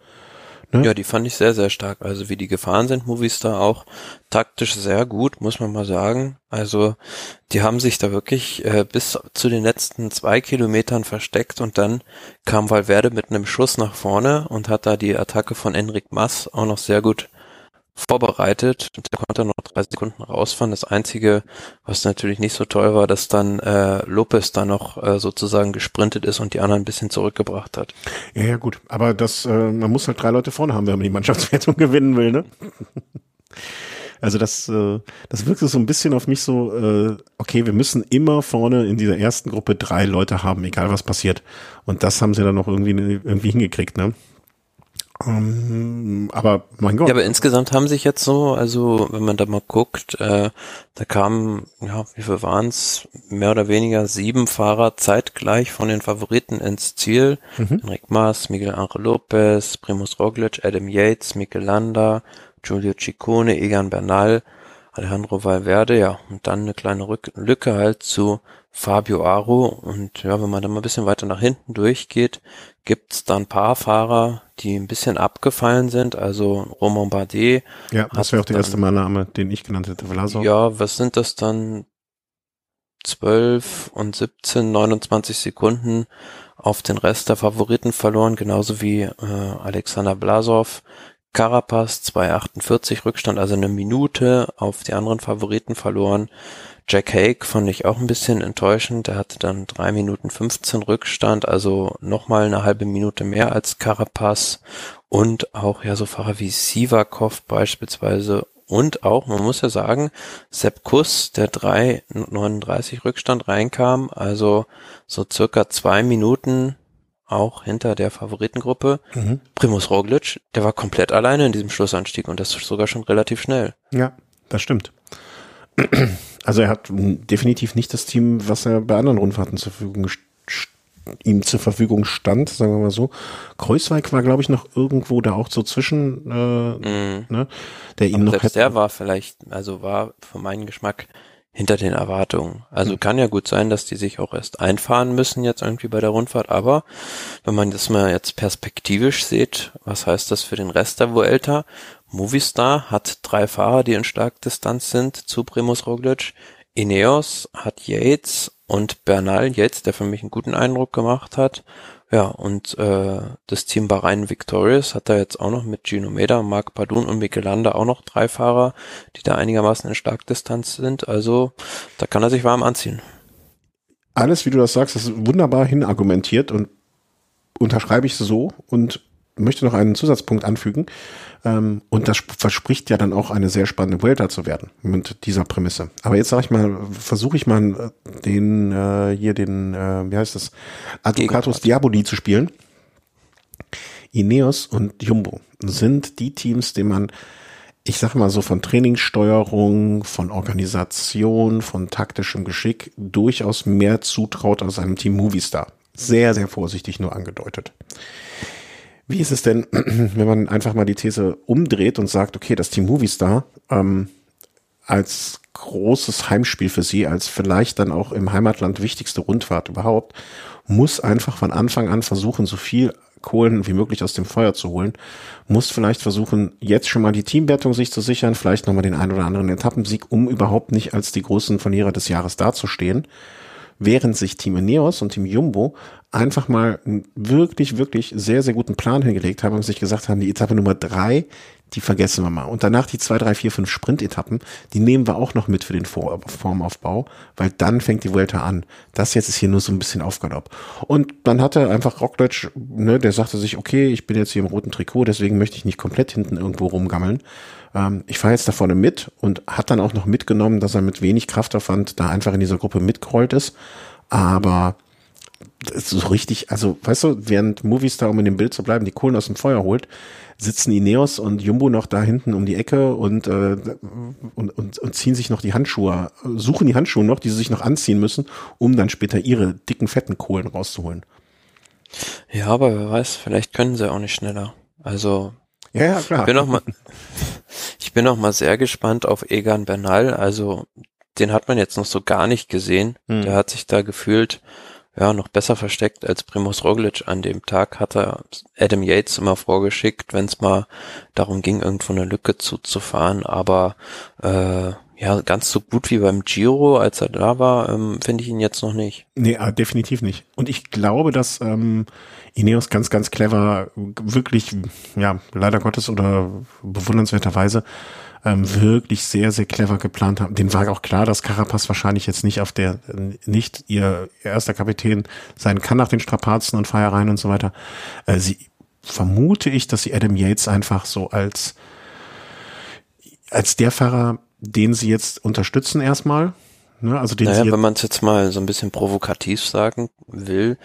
Ne? Ja, die fand ich sehr, sehr stark. Also wie die gefahren sind, Movistar auch taktisch sehr gut, muss man mal sagen. Also die haben sich da wirklich äh, bis zu den letzten zwei Kilometern versteckt und dann kam Valverde mit einem Schuss nach vorne und hat da die Attacke von Enric Mas auch noch sehr gut vorbereitet und der konnte noch drei Sekunden rausfahren. Das Einzige, was natürlich nicht so toll war, dass dann äh, Lopez da noch äh, sozusagen gesprintet ist und die anderen ein bisschen zurückgebracht hat. Ja, ja, gut. Aber das, äh, man muss halt drei Leute vorne haben, wenn man die Mannschaftswertung gewinnen will, ne? Also das, äh, das wirkt so ein bisschen auf mich so, äh, okay, wir müssen immer vorne in dieser ersten Gruppe drei Leute haben, egal was passiert. Und das haben sie dann noch irgendwie, irgendwie hingekriegt, ne? Um, ähm, aber mein Gott. Ja, aber insgesamt haben sich jetzt so, also wenn man da mal guckt, äh, da kamen, ja, wie viel waren's? Mehr oder weniger sieben Fahrer zeitgleich von den Favoriten ins Ziel. Mhm. Enric Mas, Miguel Angel Lopez, Primus Roglic, Adam Yates, Mikel Landa, Giulio Ciccone, Egan Bernal, Alejandro Valverde, ja, und dann eine kleine Rück Lücke halt zu Fabio Aro. Und ja, wenn man da mal ein bisschen weiter nach hinten durchgeht, gibt's da ein paar Fahrer, die ein bisschen abgefallen sind. Also Romain Bardet. Ja, das wäre auch der erste Mal Name, den ich genannt hätte. Vlasov. Ja, was sind das dann? 12 und 17, 29 Sekunden auf den Rest der Favoriten verloren, genauso wie äh, Alexander Blasov, Carapaz 2,48 Rückstand, also eine Minute auf die anderen Favoriten verloren. Jack Hake fand ich auch ein bisschen enttäuschend. Der hatte dann drei Minuten 15 Rückstand, also nochmal eine halbe Minute mehr als Carapaz und auch ja so Fahrer wie Sivakov beispielsweise und auch, man muss ja sagen, Sepp Kuss, der 3,39 Rückstand reinkam, also so circa zwei Minuten auch hinter der Favoritengruppe. Mhm. Primus Roglic, der war komplett alleine in diesem Schlussanstieg und das sogar schon relativ schnell. Ja, das stimmt. Also er hat definitiv nicht das Team, was er bei anderen Rundfahrten zur Verfügung ihm zur Verfügung stand, sagen wir mal so. Kreuzweig war, glaube ich, noch irgendwo da auch so zwischen, äh, mm. ne, der ihn noch selbst hätte. Der war vielleicht, also war für meinen Geschmack hinter den Erwartungen. Also mhm. kann ja gut sein, dass die sich auch erst einfahren müssen jetzt irgendwie bei der Rundfahrt, aber wenn man das mal jetzt perspektivisch sieht, was heißt das für den Rest der Vuelta? Movistar hat drei Fahrer, die in Starkdistanz sind zu Primus Roglic. Ineos hat Yates und Bernal Yates, der für mich einen guten Eindruck gemacht hat. Ja, und äh, das Team Bahrain Victorious hat da jetzt auch noch mit Gino Meda, Marc Padun und Michelanda auch noch drei Fahrer, die da einigermaßen in Starkdistanz sind. Also da kann er sich warm anziehen. Alles, wie du das sagst, ist wunderbar hinargumentiert und unterschreibe ich so und möchte noch einen Zusatzpunkt anfügen. Ähm, und das verspricht ja dann auch eine sehr spannende Vuelta zu werden mit dieser Prämisse. Aber jetzt sage ich mal, versuche ich mal äh, den äh, hier den, äh, wie heißt das, Advocatus Diaboli zu spielen. Ineos und Jumbo sind die Teams, denen man, ich sage mal so von Trainingssteuerung, von Organisation, von taktischem Geschick durchaus mehr zutraut als einem Team Movistar. Sehr, sehr vorsichtig nur angedeutet. Wie ist es denn, wenn man einfach mal die These umdreht und sagt, okay, das Team Movistar ähm, als großes Heimspiel für sie, als vielleicht dann auch im Heimatland wichtigste Rundfahrt überhaupt, muss einfach von Anfang an versuchen, so viel Kohlen wie möglich aus dem Feuer zu holen, muss vielleicht versuchen, jetzt schon mal die Teamwertung sich zu sichern, vielleicht nochmal den einen oder anderen Etappensieg, um überhaupt nicht als die großen Verlierer des Jahres dazustehen während sich Team Ineos und Team Jumbo einfach mal einen wirklich, wirklich sehr, sehr guten Plan hingelegt haben und sich gesagt haben, die Etappe Nummer drei, die vergessen wir mal. Und danach die zwei, drei, vier, fünf Sprint-Etappen, die nehmen wir auch noch mit für den Formaufbau, weil dann fängt die Vuelta an. Das jetzt ist hier nur so ein bisschen Aufgalopp. Und dann hatte einfach Rockdeutsch, ne, der sagte sich, okay, ich bin jetzt hier im roten Trikot, deswegen möchte ich nicht komplett hinten irgendwo rumgammeln. Ähm, ich fahre jetzt da vorne mit und hat dann auch noch mitgenommen, dass er mit wenig Kraftaufwand da einfach in dieser Gruppe mitgerollt ist. Aber so richtig, also weißt du, während Movistar, um in dem Bild zu bleiben, die Kohlen aus dem Feuer holt, sitzen Ineos und Jumbo noch da hinten um die Ecke und, äh, und, und, und ziehen sich noch die Handschuhe, suchen die Handschuhe noch, die sie sich noch anziehen müssen, um dann später ihre dicken, fetten Kohlen rauszuholen. Ja, aber wer weiß, vielleicht können sie auch nicht schneller. Also ja, ja klar. Ich bin noch mal, ich bin noch mal sehr gespannt auf Egan Bernal. Also den hat man jetzt noch so gar nicht gesehen. Hm. Der hat sich da gefühlt ja, noch besser versteckt als Primus Roglic an dem Tag hat er Adam Yates immer vorgeschickt, wenn es mal darum ging, irgendwo eine Lücke zuzufahren. Aber äh, ja, ganz so gut wie beim Giro, als er da war, ähm, finde ich ihn jetzt noch nicht. Nee, äh, definitiv nicht. Und ich glaube, dass ähm, Ineos ganz, ganz clever, wirklich, ja, leider Gottes oder bewundernswerterweise ähm, wirklich sehr, sehr clever geplant haben. Den war auch klar, dass Carapaz wahrscheinlich jetzt nicht auf der, nicht ihr erster Kapitän sein kann nach den Strapazen und Feiereien und so weiter. Äh, sie vermute ich, dass sie Adam Yates einfach so als, als der Fahrer, den sie jetzt unterstützen erstmal, Ne, also den naja, wenn man es jetzt mal so ein bisschen provokativ sagen will,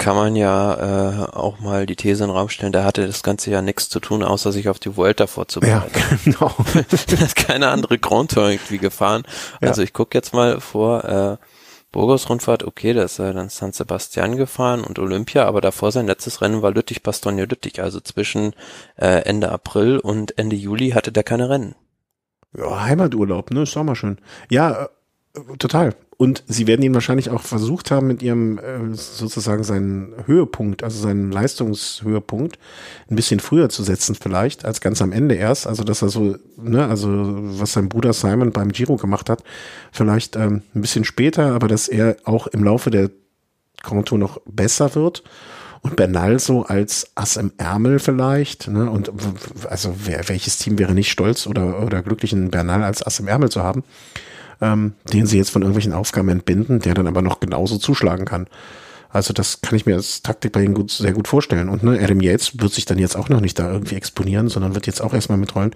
kann man ja äh, auch mal die These in den Raum stellen, der hatte das ganze ja nichts zu tun, außer sich auf die Vuelta vorzubereiten. Ja, genau. er hat keine andere Grand Tour irgendwie gefahren. Ja. Also ich gucke jetzt mal vor, äh, Burgos-Rundfahrt, okay, da ist er dann San Sebastian gefahren und Olympia, aber davor sein letztes Rennen war Lüttich-Bastogne-Lüttich, also zwischen äh, Ende April und Ende Juli hatte der keine Rennen. Ja, Heimaturlaub, ne, ist auch mal schön. Ja, äh, total. Und sie werden ihn wahrscheinlich auch versucht haben, mit ihrem äh, sozusagen seinen Höhepunkt, also seinen Leistungshöhepunkt, ein bisschen früher zu setzen, vielleicht, als ganz am Ende erst. Also, dass er so, ne, also was sein Bruder Simon beim Giro gemacht hat, vielleicht ähm, ein bisschen später, aber dass er auch im Laufe der Konto noch besser wird und Bernal so als Ass im Ärmel vielleicht. Ne? Und also wer, welches Team wäre nicht stolz oder, oder glücklich, einen Bernal als Ass im Ärmel zu haben, ähm, den sie jetzt von irgendwelchen Aufgaben entbinden, der dann aber noch genauso zuschlagen kann. Also das kann ich mir als Taktik bei ihnen gut, sehr gut vorstellen. Und ne, Adam Yates wird sich dann jetzt auch noch nicht da irgendwie exponieren, sondern wird jetzt auch erstmal mitrollen.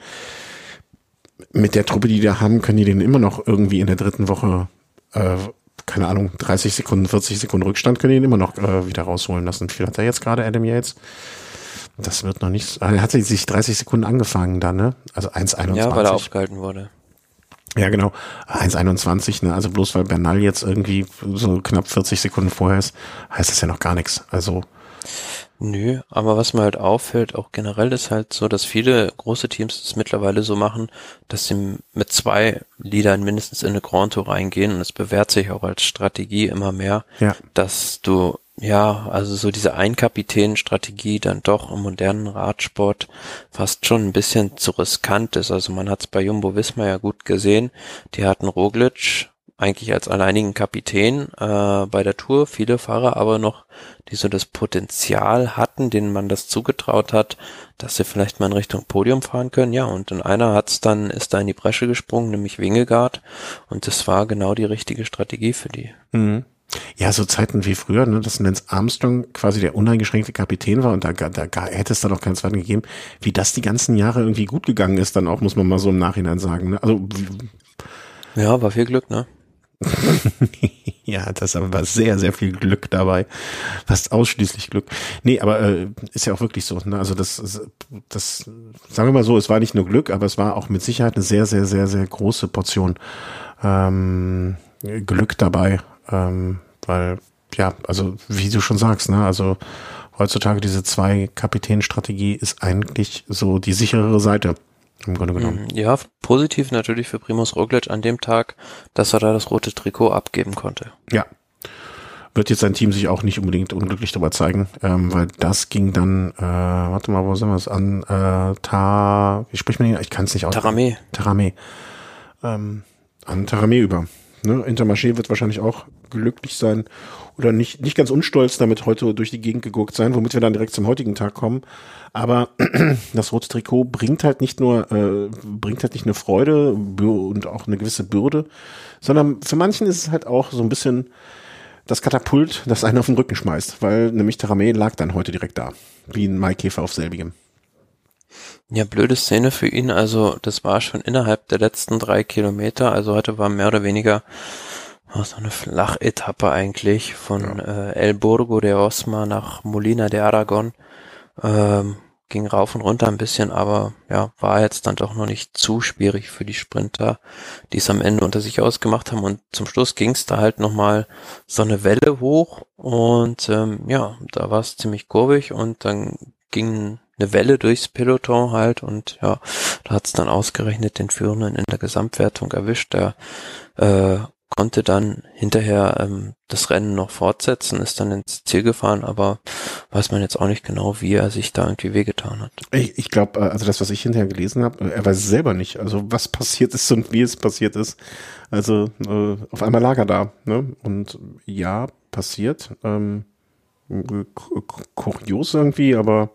Mit der Truppe, die die da haben, können die den immer noch irgendwie in der dritten Woche äh, keine Ahnung, 30 Sekunden, 40 Sekunden Rückstand können ihn immer noch äh, wieder rausholen lassen. Viel hat er jetzt gerade, Adam Yates? Das wird noch nicht, er hat sich 30 Sekunden angefangen dann, ne? Also 1,21. Ja, weil er aufgehalten wurde. Ja, genau. 1,21, ne? Also bloß weil Bernal jetzt irgendwie so knapp 40 Sekunden vorher ist, heißt das ja noch gar nichts. Also. Nö, aber was mir halt auffällt, auch generell ist halt so, dass viele große Teams das mittlerweile so machen, dass sie mit zwei Liedern mindestens in eine Grand Tour reingehen und es bewährt sich auch als Strategie immer mehr, ja. dass du ja, also so diese Einkapitän-Strategie dann doch im modernen Radsport fast schon ein bisschen zu riskant ist. Also man hat es bei Jumbo Wismar ja gut gesehen. Die hatten Roglic eigentlich als alleinigen Kapitän äh, bei der Tour, viele Fahrer aber noch, die so das Potenzial hatten, denen man das zugetraut hat, dass sie vielleicht mal in Richtung Podium fahren können. Ja, und in einer hat's dann, ist da in die Bresche gesprungen, nämlich Wingegaard. Und das war genau die richtige Strategie für die. Mhm. Ja, so Zeiten wie früher, ne, dass Lance Armstrong quasi der uneingeschränkte Kapitän war und da, da, da hätte es da noch keinen zweiten gegeben, wie das die ganzen Jahre irgendwie gut gegangen ist, dann auch, muss man mal so im Nachhinein sagen. Ne? Also ja, war viel Glück, ne? ja, das war sehr, sehr viel Glück dabei. Fast ausschließlich Glück. Nee, aber äh, ist ja auch wirklich so. Ne? Also das, das, sagen wir mal so, es war nicht nur Glück, aber es war auch mit Sicherheit eine sehr, sehr, sehr, sehr große Portion ähm, Glück dabei. Ähm, weil, ja, also wie du schon sagst, ne, also heutzutage diese zwei Kapitänstrategie ist eigentlich so die sicherere Seite. Im Grunde genommen. Mhm. Ja, positiv natürlich für Primus Roglic an dem Tag, dass er da das rote Trikot abgeben konnte. Ja. Wird jetzt sein Team sich auch nicht unbedingt unglücklich darüber zeigen, ähm, weil das ging dann, äh, warte mal, wo sind wir es an? Äh, Ta, wie spricht man ihn? Ich kann es nicht aus. Taramé. Taramé. Ähm, an Taramé über. Ne? Intermarché wird wahrscheinlich auch glücklich sein oder nicht, nicht ganz unstolz damit heute durch die Gegend geguckt sein, womit wir dann direkt zum heutigen Tag kommen. Aber das rote Trikot bringt halt nicht nur, äh, bringt halt nicht nur Freude und auch eine gewisse Bürde, sondern für manchen ist es halt auch so ein bisschen das Katapult, das einen auf den Rücken schmeißt, weil nämlich Taramé lag dann heute direkt da, wie ein Maikäfer auf selbigem. Ja, blöde Szene für ihn. Also das war schon innerhalb der letzten drei Kilometer. Also heute war mehr oder weniger oh, so eine Flachetappe eigentlich von ja. äh, El Burgo de Osma nach Molina de Aragon. Ähm, ging rauf und runter ein bisschen, aber ja, war jetzt dann doch noch nicht zu schwierig für die Sprinter, die es am Ende unter sich ausgemacht haben. Und zum Schluss ging es da halt nochmal so eine Welle hoch und ähm, ja, da war es ziemlich kurvig und dann ging eine Welle durchs Peloton halt und ja, da hat's dann ausgerechnet den Führenden in der Gesamtwertung erwischt. Der äh, konnte dann hinterher ähm, das Rennen noch fortsetzen, ist dann ins Ziel gefahren, aber weiß man jetzt auch nicht genau, wie er sich da irgendwie wehgetan hat. Ich, ich glaube, äh, also das, was ich hinterher gelesen habe, er weiß selber nicht, also was passiert ist und wie es passiert ist. Also äh, auf einmal lag er da, ne? Und ja, passiert. Ähm, kurios irgendwie, aber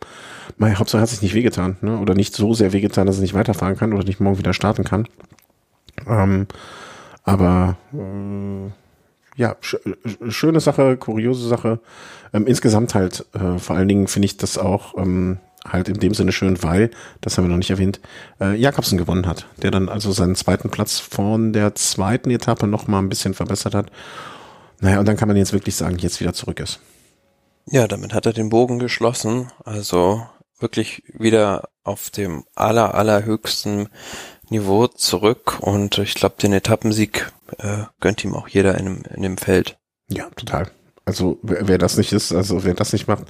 mein Hauptsache hat sich nicht wehgetan, ne? Oder nicht so sehr wehgetan, dass er nicht weiterfahren kann oder nicht morgen wieder starten kann. Ähm, aber äh, ja, sch schöne Sache, kuriose Sache. Ähm, insgesamt halt, äh, vor allen Dingen finde ich das auch ähm, halt in dem Sinne schön, weil, das haben wir noch nicht erwähnt, äh, Jakobsen gewonnen hat, der dann also seinen zweiten Platz von der zweiten Etappe noch mal ein bisschen verbessert hat. Naja, und dann kann man jetzt wirklich sagen, jetzt wieder zurück ist. Ja, damit hat er den Bogen geschlossen. Also wirklich wieder auf dem aller, allerhöchsten Niveau zurück. Und ich glaube, den Etappensieg äh, gönnt ihm auch jeder in dem, in dem Feld. Ja, total. Also wer, wer das nicht ist, also wer das nicht macht,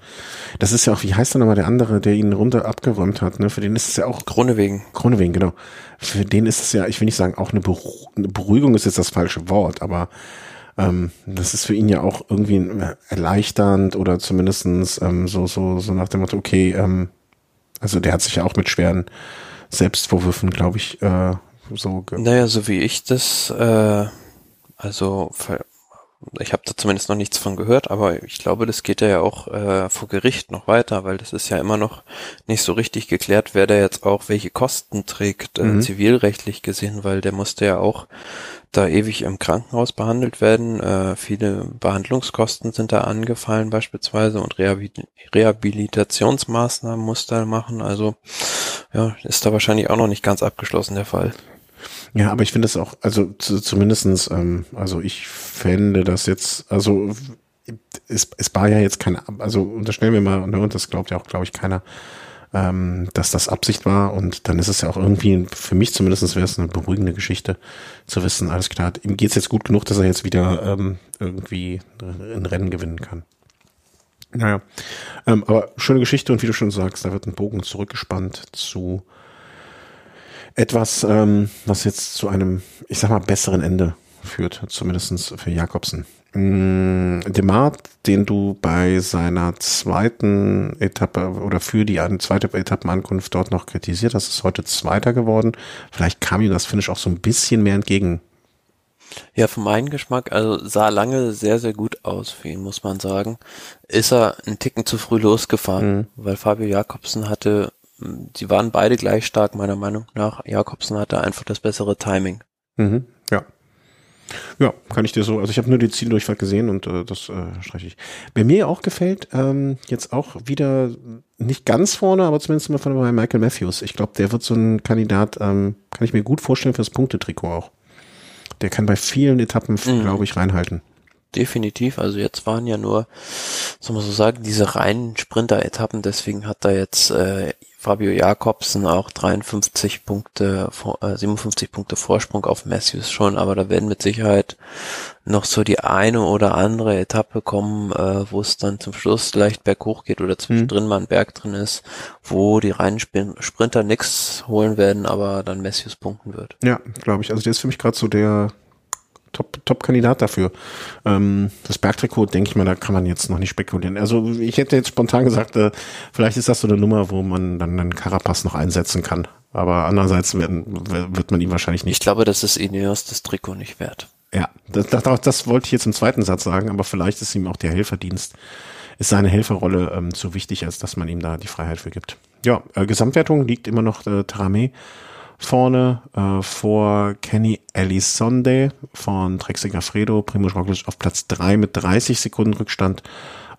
das ist ja auch, wie heißt der nochmal der andere, der ihn runter abgeräumt hat, ne? Für den ist es ja auch. Kronewegen. Kronewegen, genau. Für den ist es ja, ich will nicht sagen, auch eine, Beru eine Beruhigung ist jetzt das falsche Wort, aber ähm, das ist für ihn ja auch irgendwie erleichternd oder zumindestens ähm, so, so, so nach dem Motto, okay, ähm, also der hat sich ja auch mit schweren Selbstvorwürfen, glaube ich, äh, so. Naja, so wie ich das, äh, also ich habe da zumindest noch nichts von gehört, aber ich glaube, das geht ja auch äh, vor Gericht noch weiter, weil das ist ja immer noch nicht so richtig geklärt, wer da jetzt auch welche Kosten trägt, äh, mhm. zivilrechtlich gesehen, weil der musste ja auch da ewig im Krankenhaus behandelt werden. Äh, viele Behandlungskosten sind da angefallen beispielsweise und Rehabil Rehabilitationsmaßnahmen muss da machen. Also ja, ist da wahrscheinlich auch noch nicht ganz abgeschlossen der Fall. Ja, aber ich finde es auch, also zu, zumindestens, ähm, also ich fände das jetzt, also es, es war ja jetzt kein, also unterstellen wir mal, ne, und das glaubt ja auch, glaube ich, keiner, ähm, dass das Absicht war und dann ist es ja auch irgendwie, für mich zumindest wäre es eine beruhigende Geschichte zu wissen, alles klar, ihm geht's jetzt gut genug, dass er jetzt wieder ähm, irgendwie ein Rennen gewinnen kann. Naja, ähm, aber schöne Geschichte und wie du schon sagst, da wird ein Bogen zurückgespannt zu etwas, ähm, was jetzt zu einem, ich sag mal, besseren Ende führt, zumindestens für Jakobsen. Mm, Demar, den du bei seiner zweiten Etappe oder für die zweite Etappenankunft dort noch kritisiert hast, ist heute Zweiter geworden. Vielleicht kam ihm das Finish auch so ein bisschen mehr entgegen. Ja, für meinen Geschmack, also sah lange sehr, sehr gut aus für ihn, muss man sagen. Ist er einen Ticken zu früh losgefahren, mhm. weil Fabio Jakobsen hatte sie waren beide gleich stark, meiner Meinung nach. Jakobsen hatte einfach das bessere Timing. Mhm, ja. Ja, kann ich dir so. Also ich habe nur die Zieldurchfahrt gesehen und äh, das äh, streiche ich. Wer mir auch gefällt, ähm, jetzt auch wieder nicht ganz vorne, aber zumindest mal von bei Michael Matthews. Ich glaube, der wird so ein Kandidat, ähm, kann ich mir gut vorstellen fürs Punktetrikot auch. Der kann bei vielen Etappen, mhm. glaube ich, reinhalten definitiv. Also jetzt waren ja nur, soll man so sagen, diese reinen Sprinter-Etappen. Deswegen hat da jetzt äh, Fabio Jakobsen auch 53 Punkte, äh, 57 Punkte Vorsprung auf Matthews schon. Aber da werden mit Sicherheit noch so die eine oder andere Etappe kommen, äh, wo es dann zum Schluss leicht berghoch geht oder zwischendrin mhm. mal ein Berg drin ist, wo die reinen Sprinter nix holen werden, aber dann Matthews punkten wird. Ja, glaube ich. Also der ist für mich gerade so der Top-Kandidat dafür. Ähm, das Bergtrikot, denke ich mal, da kann man jetzt noch nicht spekulieren. Also ich hätte jetzt spontan gesagt, äh, vielleicht ist das so eine Nummer, wo man dann einen Carapace noch einsetzen kann. Aber andererseits werden, wird man ihm wahrscheinlich nicht. Ich glaube, das ist Ineos das Trikot nicht wert. Ja, das, das, das wollte ich jetzt im zweiten Satz sagen, aber vielleicht ist ihm auch der Helferdienst, ist seine Helferrolle ähm, zu wichtig, als dass man ihm da die Freiheit für gibt. Ja, äh, Gesamtwertung liegt immer noch äh, Tarame vorne äh, vor Kenny Elisonde von Trek Fredo, Primo Roglic auf Platz drei mit 30 Sekunden Rückstand.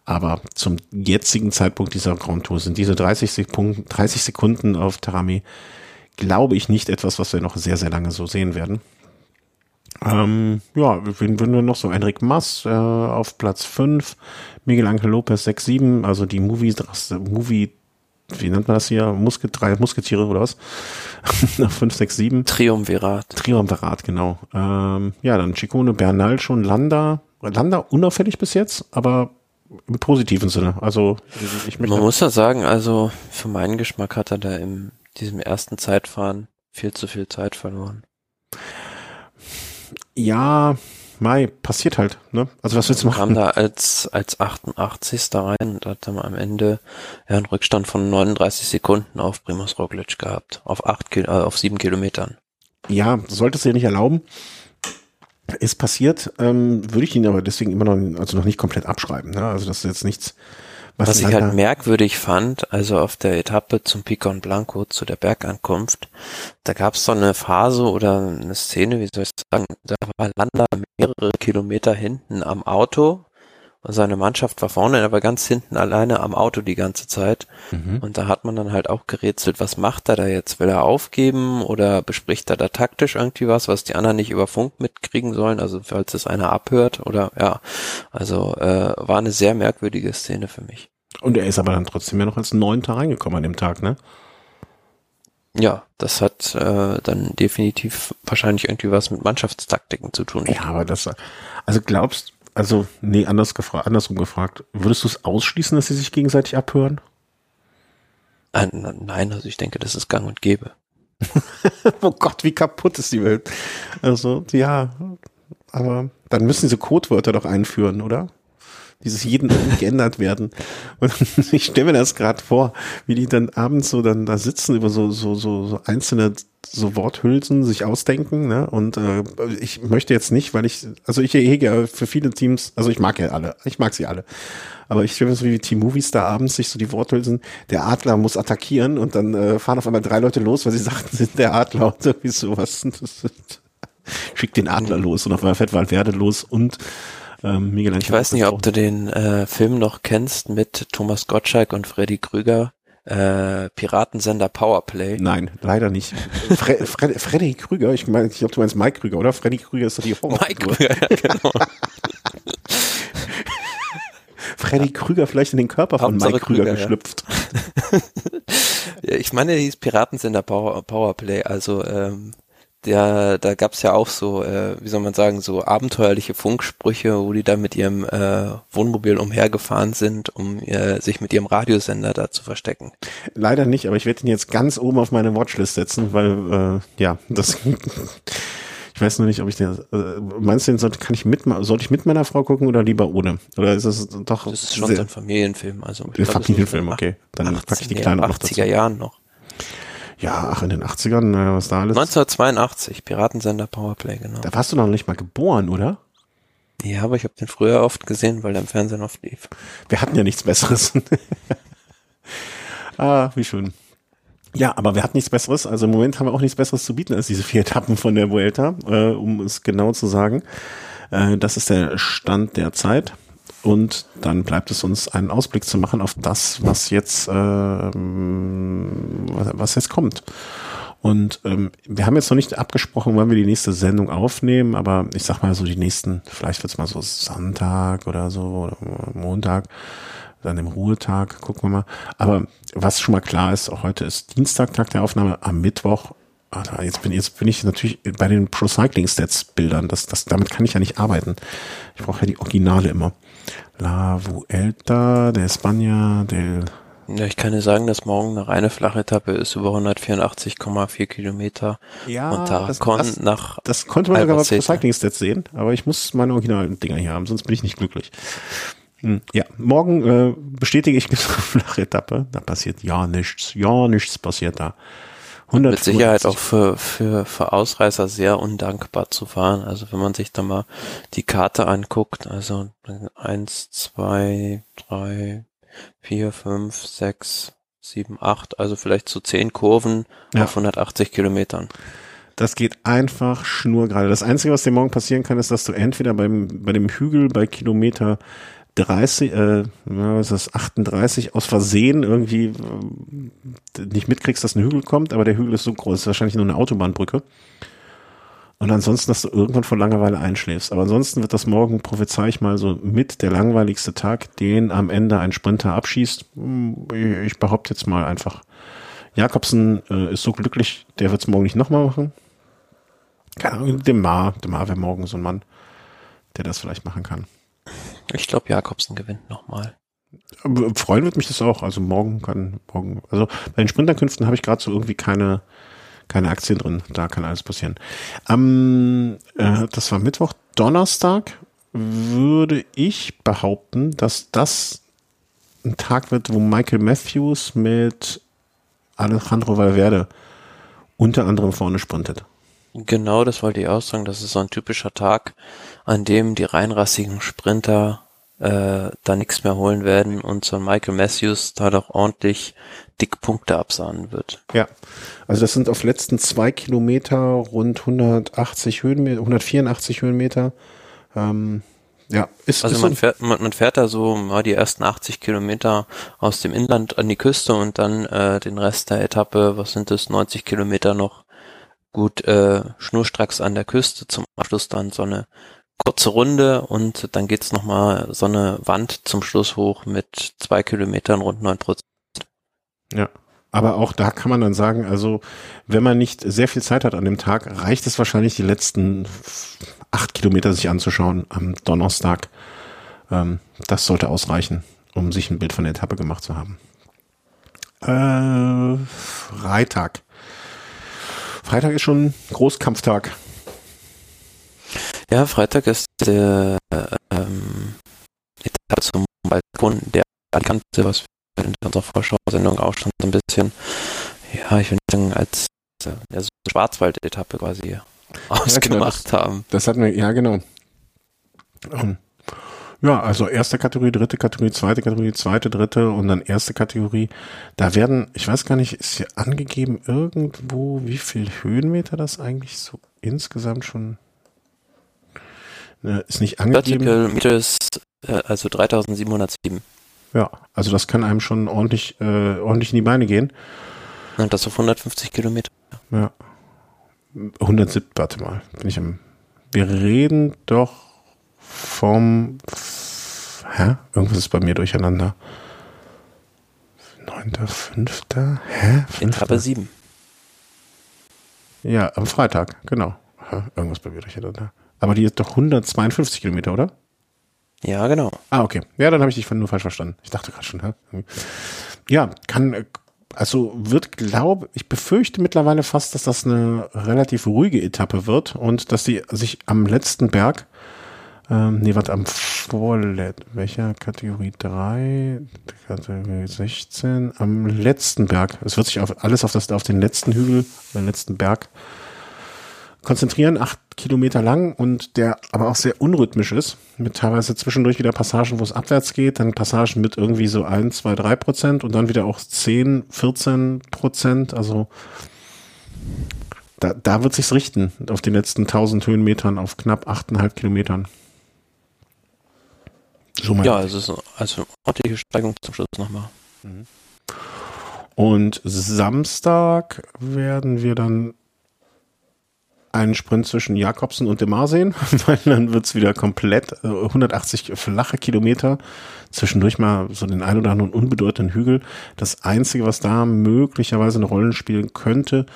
Aber zum jetzigen Zeitpunkt dieser Grand Tour sind diese 30 Sekunden, 30 Sekunden auf Tarami, glaube ich, nicht etwas, was wir noch sehr, sehr lange so sehen werden. Ähm, ja, wen würden wir noch so? Enric Mas äh, auf Platz 5, Miguel Angel Lopez 6-7, also die Movie, Movie wie nennt man das hier? Musket, drei Musketiere oder was? Fünf, sechs, sieben. Triumvirat. Triumvirat, genau. Ähm, ja, dann Chicone, Bernal schon, Landa. Landa unauffällig bis jetzt, aber im positiven Sinne. Also ich möchte Man muss ja sagen, also für meinen Geschmack hat er da in diesem ersten Zeitfahren viel zu viel Zeit verloren. Ja, Mai, passiert halt, ne? Also was willst du machen? Kam da als, als 88. rein und hat dann am Ende ja, einen Rückstand von 39 Sekunden auf Primus Roglic gehabt. Auf acht, äh, auf sieben Kilometern. Ja, solltest du ja nicht erlauben. Ist passiert, ähm, würde ich ihn aber deswegen immer noch, also noch nicht komplett abschreiben, ne? Also das ist jetzt nichts, was, Was ich halt merkwürdig fand, also auf der Etappe zum Picon Blanco, zu der Bergankunft, da gab es so eine Phase oder eine Szene, wie soll ich sagen, da war Landa mehrere Kilometer hinten am Auto seine Mannschaft war vorne, er war ganz hinten alleine am Auto die ganze Zeit. Mhm. Und da hat man dann halt auch gerätselt, was macht er da jetzt? Will er aufgeben oder bespricht er da taktisch irgendwie was, was die anderen nicht über Funk mitkriegen sollen? Also falls es einer abhört oder ja, also äh, war eine sehr merkwürdige Szene für mich. Und er ist aber dann trotzdem ja noch als Neunter reingekommen an dem Tag, ne? Ja, das hat äh, dann definitiv wahrscheinlich irgendwie was mit Mannschaftstaktiken zu tun. Ja, aber das, also glaubst, also nee, anders gefragt, andersrum gefragt, würdest du es ausschließen, dass sie sich gegenseitig abhören? Äh, nein, also ich denke, das ist gang und gäbe. oh Gott, wie kaputt ist die Welt. Also, ja, aber dann müssen diese Codewörter doch einführen, oder? dieses jeden geändert werden. Und ich stelle mir das gerade vor, wie die dann abends so dann da sitzen über so, so, so, so einzelne so Worthülsen sich ausdenken, ne? Und äh, ich möchte jetzt nicht, weil ich, also ich hege für viele Teams, also ich mag ja alle, ich mag sie alle. Aber ich mir so wie Team Movies da abends sich so die Worthülsen, der Adler muss attackieren und dann äh, fahren auf einmal drei Leute los, weil sie sagten, sind der Adler und irgendwie sowas. Schickt den Adler mhm. los und auf einmal fährt Waldwerde los und ähm, Miguel Ich weiß nicht, ob du den äh, Film noch kennst mit Thomas Gottschalk und Freddy Krüger. Äh, Piratensender Powerplay. Nein, leider nicht. Fre Fre Freddy Krüger, ich meine, ich glaube, du meinst Mike Krüger, oder? Freddy Krüger ist doch die Horror Mike Krüger, ja, genau. Freddy Krüger vielleicht in den Körper von Hauptsache Mike Krüger, Krüger geschlüpft. Ja. ich meine, der hieß Piratensender Power, Powerplay, also ähm, der, da gab's ja auch so, äh, wie soll man sagen, so abenteuerliche Funksprüche, wo die da mit ihrem äh, Wohnmobil umhergefahren sind, um äh, sich mit ihrem Radiosender da zu verstecken. Leider nicht, aber ich werde ihn jetzt ganz oben auf meine Watchlist setzen, weil äh, ja, das ich weiß noch nicht, ob ich den äh, meinst du, den sollte kann ich mit sollte ich mit meiner Frau gucken oder lieber ohne? Oder ist das doch Das ist schon so ein Familienfilm, also Familienfilm, okay. Dann packe ich die kleine noch dazu. 80er Jahren noch. Ja, ach, in den 80ern, äh, was da alles. 1982, Piratensender Powerplay, genau. Da warst du noch nicht mal geboren, oder? Ja, aber ich habe den früher oft gesehen, weil der im Fernsehen oft lief. Wir hatten ja nichts Besseres. ah, wie schön. Ja, aber wir hatten nichts Besseres. Also im Moment haben wir auch nichts Besseres zu bieten als diese vier Etappen von der Vuelta, äh, um es genau zu sagen. Äh, das ist der Stand der Zeit. Und dann bleibt es uns einen Ausblick zu machen auf das, was jetzt, äh, was jetzt kommt. Und ähm, wir haben jetzt noch nicht abgesprochen, wann wir die nächste Sendung aufnehmen, aber ich sag mal so die nächsten, vielleicht wird's mal so Sonntag oder so oder Montag, dann im Ruhetag, gucken wir mal. Aber was schon mal klar ist, auch heute ist Dienstag, Tag der Aufnahme, am Mittwoch Alter, jetzt bin, jetzt bin ich natürlich bei den Pro Cycling Stats Bildern. Das, das, damit kann ich ja nicht arbeiten. Ich brauche ja die Originale immer. La Vuelta de España del ja, ich kann dir sagen, dass morgen eine reine Flachetappe ist über 184,4 Kilometer. Ja, und das, das, nach das konnte man sogar bei Cycling Stats sehen, aber ich muss meine originalen Dinger hier haben, sonst bin ich nicht glücklich. Hm, ja, morgen äh, bestätige ich eine flache Etappe. Da passiert ja nichts, ja nichts passiert da. 100 mit Sicherheit auch für, für, für Ausreißer sehr undankbar zu fahren. Also wenn man sich da mal die Karte anguckt, also eins, zwei, drei, vier, fünf, sechs, sieben, acht, also vielleicht zu zehn Kurven ja. auf 180 Kilometern. Das geht einfach schnurgerade. Das Einzige, was dir morgen passieren kann, ist, dass du entweder beim, bei dem Hügel bei Kilometer 30, äh, was ist das, 38 aus Versehen irgendwie äh, nicht mitkriegst, dass ein Hügel kommt, aber der Hügel ist so groß, ist wahrscheinlich nur eine Autobahnbrücke. Und ansonsten, dass du irgendwann vor Langeweile einschläfst. Aber ansonsten wird das morgen, prophezei ich mal so, mit der langweiligste Tag, den am Ende ein Sprinter abschießt. Hm, ich behaupte jetzt mal einfach. Jakobsen äh, ist so glücklich, der wird es morgen nicht nochmal machen. Keine Ahnung, Demar, Demar wäre morgen so ein Mann, der das vielleicht machen kann. Ich glaube, Jakobsen gewinnt nochmal. Freuen wird mich das auch. Also morgen kann, morgen, also bei den Sprinterkünften habe ich gerade so irgendwie keine, keine Aktien drin. Da kann alles passieren. Am, äh, das war Mittwoch, Donnerstag würde ich behaupten, dass das ein Tag wird, wo Michael Matthews mit Alejandro Valverde unter anderem vorne sprintet. Genau, das wollte ich auch sagen. Das ist so ein typischer Tag, an dem die reinrassigen Sprinter äh, da nichts mehr holen werden und so ein Michael Matthews da doch ordentlich dick Punkte absahnen wird. Ja, also das sind auf letzten zwei Kilometer rund 180 Höhenmeter, 184 Höhenmeter. Ähm, ja, ist, also ist man, fährt, man, man fährt da so mal die ersten 80 Kilometer aus dem Inland an die Küste und dann äh, den Rest der Etappe, was sind das, 90 Kilometer noch gut äh, schnurstracks an der Küste, zum Abschluss dann so eine kurze Runde und dann geht's nochmal so eine Wand zum Schluss hoch mit zwei Kilometern, rund neun Prozent. Ja. Aber auch da kann man dann sagen, also wenn man nicht sehr viel Zeit hat an dem Tag, reicht es wahrscheinlich die letzten acht Kilometer sich anzuschauen am Donnerstag. Ähm, das sollte ausreichen, um sich ein Bild von der Etappe gemacht zu haben. Äh, Freitag. Freitag ist schon Großkampftag. Ja, Freitag ist der ähm, Etappe zum Balkon der Alicante, was wir in unserer Vorschau-Sendung auch schon so ein bisschen, ja, ich würde sagen, als ja, so Schwarzwald-Etappe quasi ausgemacht ja, genau, haben. Das hatten wir, ja genau. Um, ja, also erste Kategorie, dritte Kategorie, zweite Kategorie, zweite, dritte und dann erste Kategorie. Da werden, ich weiß gar nicht, ist hier angegeben irgendwo, wie viel Höhenmeter das eigentlich so insgesamt schon ist nicht angegeben. Vertical Meter ist äh, also 3707. Ja, also das kann einem schon ordentlich, äh, ordentlich in die Beine gehen. Und das auf 150 Kilometer. Ja. 107, warte mal, bin ich am. Wir reden doch vom. Hä? Irgendwas ist bei mir durcheinander. 9.5. Hä? 5. Etappe 7. Ja, am Freitag, genau. Hä? Irgendwas bei mir durcheinander. Aber die ist doch 152 Kilometer, oder? Ja, genau. Ah, okay. Ja, dann habe ich dich nur falsch verstanden. Ich dachte gerade schon, hä? Ja, kann, also wird, glaube ich, befürchte mittlerweile fast, dass das eine relativ ruhige Etappe wird und dass die sich am letzten Berg, ähm, nee, was am vorletzten, welcher Kategorie 3, Kategorie 16, am letzten Berg, es wird sich auf alles auf das, auf den letzten Hügel, den letzten Berg konzentrieren, acht Kilometer lang und der aber auch sehr unrhythmisch ist, mit teilweise zwischendurch wieder Passagen, wo es abwärts geht, dann Passagen mit irgendwie so ein, zwei, drei Prozent und dann wieder auch zehn, 14 Prozent, also da, da wird sich's richten auf den letzten 1000 Höhenmetern auf knapp achteinhalb Kilometern. So ja, also, es ist also ordentliche Steigung zum Schluss nochmal. Mhm. Und Samstag werden wir dann einen Sprint zwischen Jakobsen und Demar sehen, weil dann wird's wieder komplett äh, 180 flache Kilometer, zwischendurch mal so den ein oder anderen unbedeutenden Hügel. Das Einzige, was da möglicherweise eine Rolle spielen könnte,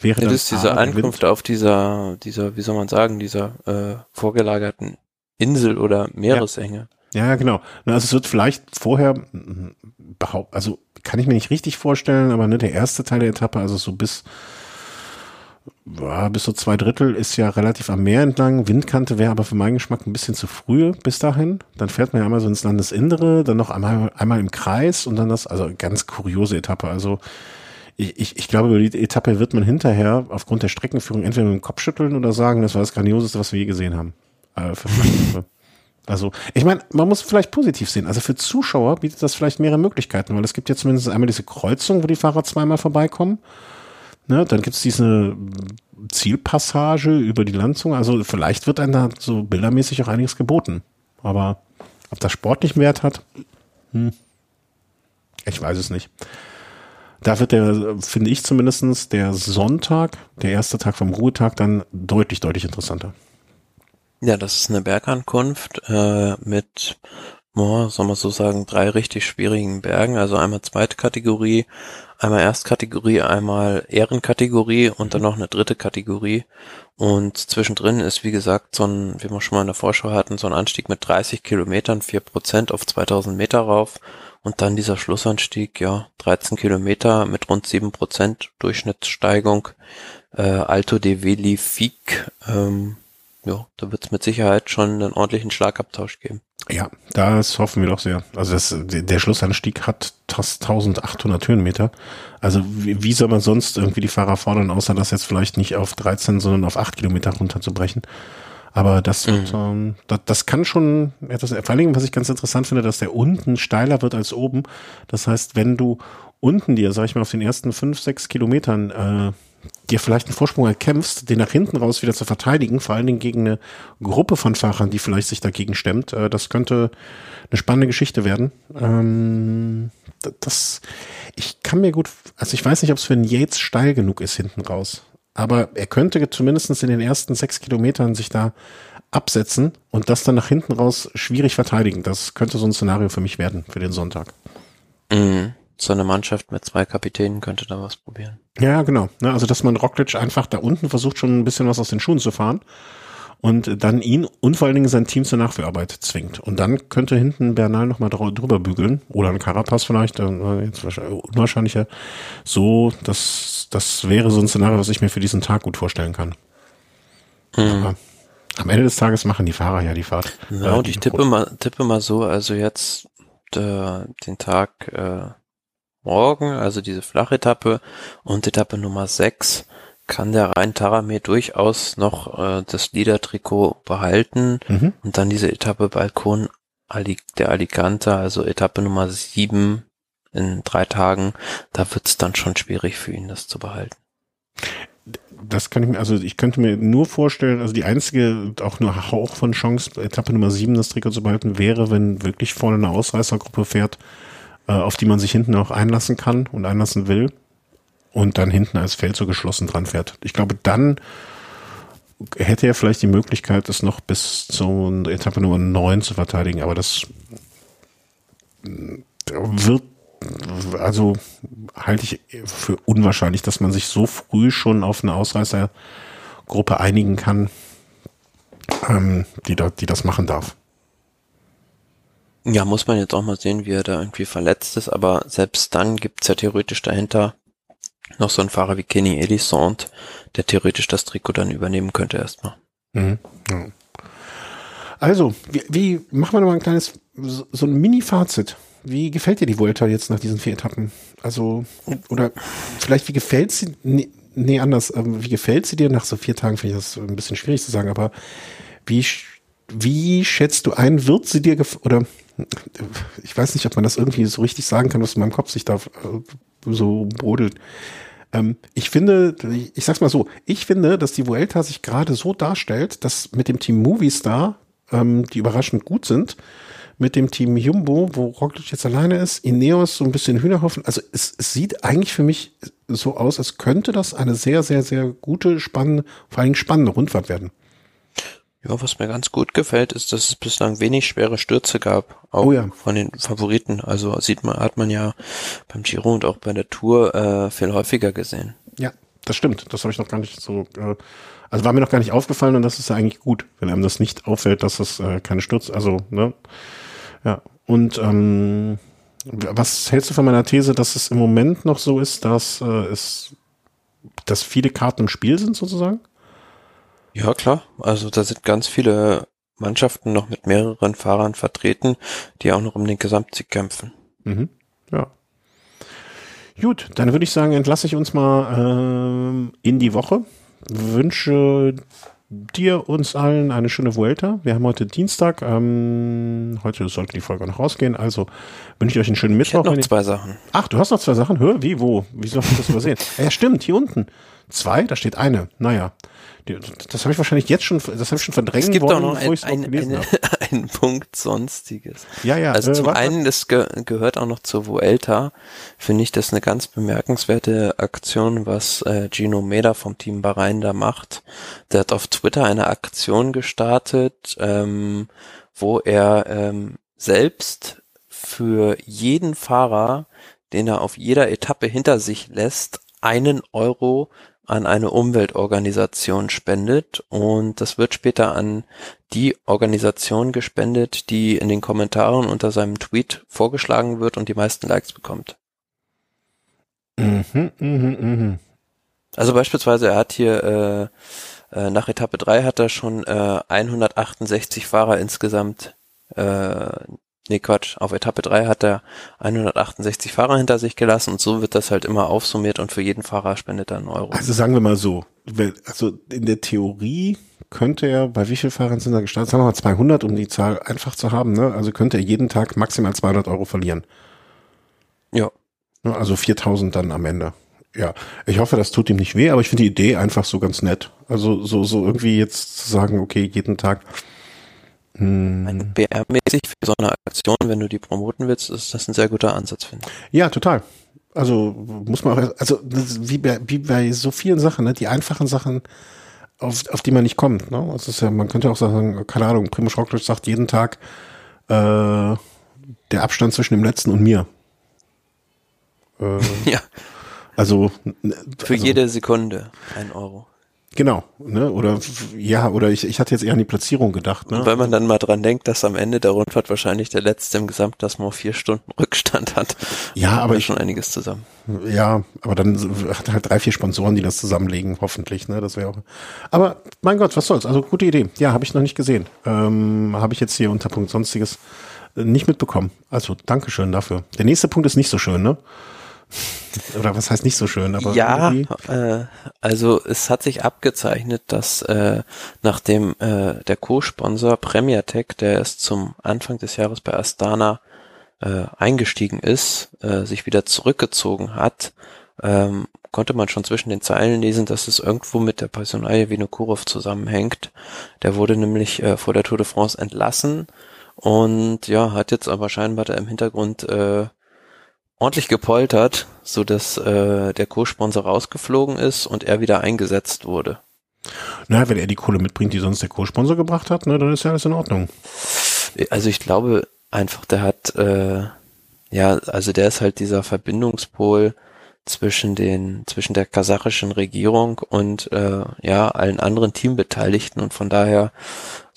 wäre das ist diese Ankunft auf dieser, dieser, wie soll man sagen, dieser äh, vorgelagerten Insel oder Meeresenge. Ja. ja, genau. Also es wird vielleicht vorher behaupten, also kann ich mir nicht richtig vorstellen, aber ne, der erste Teil der Etappe, also so bis ja, bis so zwei Drittel ist ja relativ am Meer entlang. Windkante wäre aber für meinen Geschmack ein bisschen zu früh bis dahin. Dann fährt man ja einmal so ins Landesinnere, dann noch einmal, einmal im Kreis und dann das, also ganz kuriose Etappe. Also ich, ich, ich glaube, über die Etappe wird man hinterher aufgrund der Streckenführung entweder mit dem Kopf schütteln oder sagen, das war das Grandioseste, was wir je gesehen haben. Äh, also, ich meine, man muss vielleicht positiv sehen. Also für Zuschauer bietet das vielleicht mehrere Möglichkeiten, weil es gibt ja zumindest einmal diese Kreuzung, wo die Fahrer zweimal vorbeikommen. Ne, dann gibt es diese Zielpassage über die Landzunge. Also vielleicht wird einem da so bildermäßig auch einiges geboten. Aber ob das sportlich Wert hat, hm, ich weiß es nicht. Da wird der, finde ich zumindestens der Sonntag, der erste Tag vom Ruhetag, dann deutlich, deutlich interessanter. Ja, das ist eine Bergankunft äh, mit oh, soll man so sagen, drei richtig schwierigen Bergen. Also einmal zweite Kategorie, einmal Erstkategorie, einmal Ehrenkategorie und dann noch eine dritte Kategorie. Und zwischendrin ist, wie gesagt, so ein, wie wir schon mal in der Vorschau hatten, so ein Anstieg mit 30 Kilometern, vier Prozent auf 2000 Meter rauf. Und dann dieser Schlussanstieg, ja, 13 Kilometer mit rund sieben Prozent Durchschnittssteigung. Äh, Alto de Veli Fic, ähm, ja, da wird es mit Sicherheit schon einen ordentlichen Schlagabtausch geben. Ja, das hoffen wir doch sehr. Also das, der Schlussanstieg hat 1800 Höhenmeter. Also wie, wie soll man sonst irgendwie die Fahrer fordern, außer das jetzt vielleicht nicht auf 13, sondern auf 8 Kilometer runterzubrechen. Aber das, mhm. wird, ähm, das, das kann schon etwas, vor allem, was ich ganz interessant finde, dass der unten steiler wird als oben. Das heißt, wenn du unten dir, sag ich mal, auf den ersten 5, 6 Kilometern äh, dir vielleicht einen Vorsprung erkämpfst, den nach hinten raus wieder zu verteidigen, vor allen Dingen gegen eine Gruppe von Fahrern, die vielleicht sich dagegen stemmt. Äh, das könnte eine spannende Geschichte werden. Ähm, das, ich kann mir gut, also ich weiß nicht, ob es für einen Yates steil genug ist hinten raus. Aber er könnte zumindest in den ersten sechs Kilometern sich da absetzen und das dann nach hinten raus schwierig verteidigen. Das könnte so ein Szenario für mich werden, für den Sonntag. Mhm so eine Mannschaft mit zwei Kapitänen könnte da was probieren. Ja, genau. Ne, also, dass man Roglic einfach da unten versucht, schon ein bisschen was aus den Schuhen zu fahren und dann ihn und vor allen Dingen sein Team zur Nachwehrarbeit zwingt. Und dann könnte hinten Bernal nochmal drüber bügeln oder ein Carapaz vielleicht, äh, jetzt unwahrscheinlicher. So, das, das wäre so ein Szenario, was ich mir für diesen Tag gut vorstellen kann. Mhm. Aber am Ende des Tages machen die Fahrer ja die Fahrt. Ja, äh, und ich tippe mal, tippe mal so, also jetzt äh, den Tag äh, morgen, also diese Flachetappe und Etappe Nummer 6 kann der Rhein Taramir durchaus noch äh, das Liedertrikot behalten mhm. und dann diese Etappe Balkon der Alicante, also Etappe Nummer sieben in drei Tagen, da wird es dann schon schwierig für ihn, das zu behalten. Das kann ich mir, also ich könnte mir nur vorstellen, also die einzige, auch nur Hauch von Chance, Etappe Nummer sieben das Trikot zu behalten, wäre, wenn wirklich vorne eine Ausreißergruppe fährt, äh, auf die man sich hinten auch einlassen kann und einlassen will und dann hinten als Feld so geschlossen dran fährt. Ich glaube, dann hätte er vielleicht die Möglichkeit, das noch bis zur Etappe Nummer 9 zu verteidigen, aber das wird, also halte ich für unwahrscheinlich, dass man sich so früh schon auf eine Ausreißergruppe einigen kann, ähm, die, da, die das machen darf. Ja, muss man jetzt auch mal sehen, wie er da irgendwie verletzt ist, aber selbst dann gibt's ja theoretisch dahinter noch so ein Fahrer wie Kenny Elisant, der theoretisch das Trikot dann übernehmen könnte erstmal. Mhm. Ja. Also, wie, wie machen wir noch mal ein kleines, so, so ein Mini-Fazit. Wie gefällt dir die Vuelta jetzt nach diesen vier Etappen? Also, oder vielleicht wie gefällt sie, nee, nee anders, ähm, wie gefällt sie dir nach so vier Tagen? Finde ich das ein bisschen schwierig zu sagen, aber wie, wie schätzt du ein, wird sie dir, oder ich weiß nicht, ob man das irgendwie so richtig sagen kann, was in meinem Kopf sich da äh, so brodelt. Ähm, ich finde, ich sag's mal so, ich finde, dass die Vuelta sich gerade so darstellt, dass mit dem Team Movistar, ähm, die überraschend gut sind, mit dem Team Jumbo, wo Roglic jetzt alleine ist, Ineos so ein bisschen Hühnerhoffen. Also es, es sieht eigentlich für mich so aus, als könnte das eine sehr, sehr, sehr gute, spannende, vor allem spannende Rundfahrt werden. Ja, was mir ganz gut gefällt, ist, dass es bislang wenig schwere Stürze gab, auch oh ja. von den Favoriten. Also sieht man, hat man ja beim Giro und auch bei der Tour äh, viel häufiger gesehen. Ja, das stimmt. Das habe ich noch gar nicht so. Äh, also war mir noch gar nicht aufgefallen und das ist ja eigentlich gut, wenn einem das nicht auffällt, dass das äh, keine Stürze. Also ne, ja. Und ähm, was hältst du von meiner These, dass es im Moment noch so ist, dass äh, es, dass viele Karten im Spiel sind sozusagen? Ja, klar. Also da sind ganz viele Mannschaften noch mit mehreren Fahrern vertreten, die auch noch um den Gesamtsieg kämpfen. Mhm. Ja. Gut, dann würde ich sagen, entlasse ich uns mal äh, in die Woche. Wünsche dir, uns allen eine schöne Vuelta. Wir haben heute Dienstag. Ähm, heute sollte die Folge noch rausgehen. Also wünsche ich euch einen schönen Mittwoch. Ich noch zwei Sachen. Ach, du hast noch zwei Sachen? Hör, wie, wo? Wieso hast du das übersehen? ja, stimmt, hier unten. Zwei, da steht eine. Naja. Das habe ich wahrscheinlich jetzt schon, das habe ich schon verdrängt. Es gibt worden, auch noch ein, ein, eine, einen Punkt Sonstiges. Ja, ja. Also äh, zum einen, das ge gehört auch noch zur Vuelta, finde ich das eine ganz bemerkenswerte Aktion, was äh, Gino Meda vom Team Bahrain da macht. Der hat auf Twitter eine Aktion gestartet, ähm, wo er ähm, selbst für jeden Fahrer, den er auf jeder Etappe hinter sich lässt, einen Euro an eine Umweltorganisation spendet und das wird später an die Organisation gespendet, die in den Kommentaren unter seinem Tweet vorgeschlagen wird und die meisten Likes bekommt. Mhm, mh, mh. Also beispielsweise, er hat hier äh, äh, nach Etappe 3 hat er schon äh, 168 Fahrer insgesamt äh, nee Quatsch, auf Etappe 3 hat er 168 Fahrer hinter sich gelassen und so wird das halt immer aufsummiert und für jeden Fahrer spendet er einen Euro. Also sagen wir mal so, also in der Theorie könnte er, bei wie vielen Fahrern sind er gestartet? Sagen wir mal 200, um die Zahl einfach zu haben, ne? Also könnte er jeden Tag maximal 200 Euro verlieren. Ja. Ne, also 4000 dann am Ende. Ja, ich hoffe, das tut ihm nicht weh, aber ich finde die Idee einfach so ganz nett. Also so, so irgendwie jetzt zu sagen, okay, jeden Tag hm. PR-mäßig für so eine Aktion, wenn du die promoten willst, ist das ein sehr guter Ansatz, finde ich. Ja, total. Also muss man auch, also wie bei, wie bei so vielen Sachen, ne, die einfachen Sachen, auf, auf die man nicht kommt. Ne? Also ist ja, man könnte auch sagen, keine Ahnung, Primo Roglic sagt jeden Tag äh, der Abstand zwischen dem letzten und mir. Äh, ja. Also für also, jede Sekunde ein Euro. Genau, ne? Oder ja, oder ich, ich hatte jetzt eher an die Platzierung gedacht, ne? Weil man dann mal dran denkt, dass am Ende der Rundfahrt wahrscheinlich der letzte im Gesamtklassement vier Stunden Rückstand hat. Ja, aber ich, schon einiges zusammen. Ja, aber dann hat halt drei, vier Sponsoren, die das zusammenlegen, hoffentlich, ne? Das wäre auch. Aber mein Gott, was soll's? Also gute Idee. Ja, habe ich noch nicht gesehen. Ähm, habe ich jetzt hier unter Punkt sonstiges nicht mitbekommen. Also Dankeschön dafür. Der nächste Punkt ist nicht so schön, ne? Oder was heißt nicht so schön, aber ja, äh, also es hat sich abgezeichnet, dass äh, nachdem äh, der Co-Sponsor Premier Tech, der erst zum Anfang des Jahres bei Astana äh, eingestiegen ist, äh, sich wieder zurückgezogen hat, ähm, konnte man schon zwischen den Zeilen lesen, dass es irgendwo mit der Personalie Vinokurov zusammenhängt. Der wurde nämlich äh, vor der Tour de France entlassen und ja, hat jetzt aber scheinbar da im Hintergrund äh, ordentlich gepoltert, so dass äh, der Co-Sponsor rausgeflogen ist und er wieder eingesetzt wurde. Na, wenn er die Kohle mitbringt, die sonst der Co-Sponsor gebracht hat, ne, dann ist ja alles in Ordnung. Also ich glaube einfach, der hat, äh, ja, also der ist halt dieser Verbindungspol zwischen den zwischen der kasachischen Regierung und äh, ja allen anderen Teambeteiligten und von daher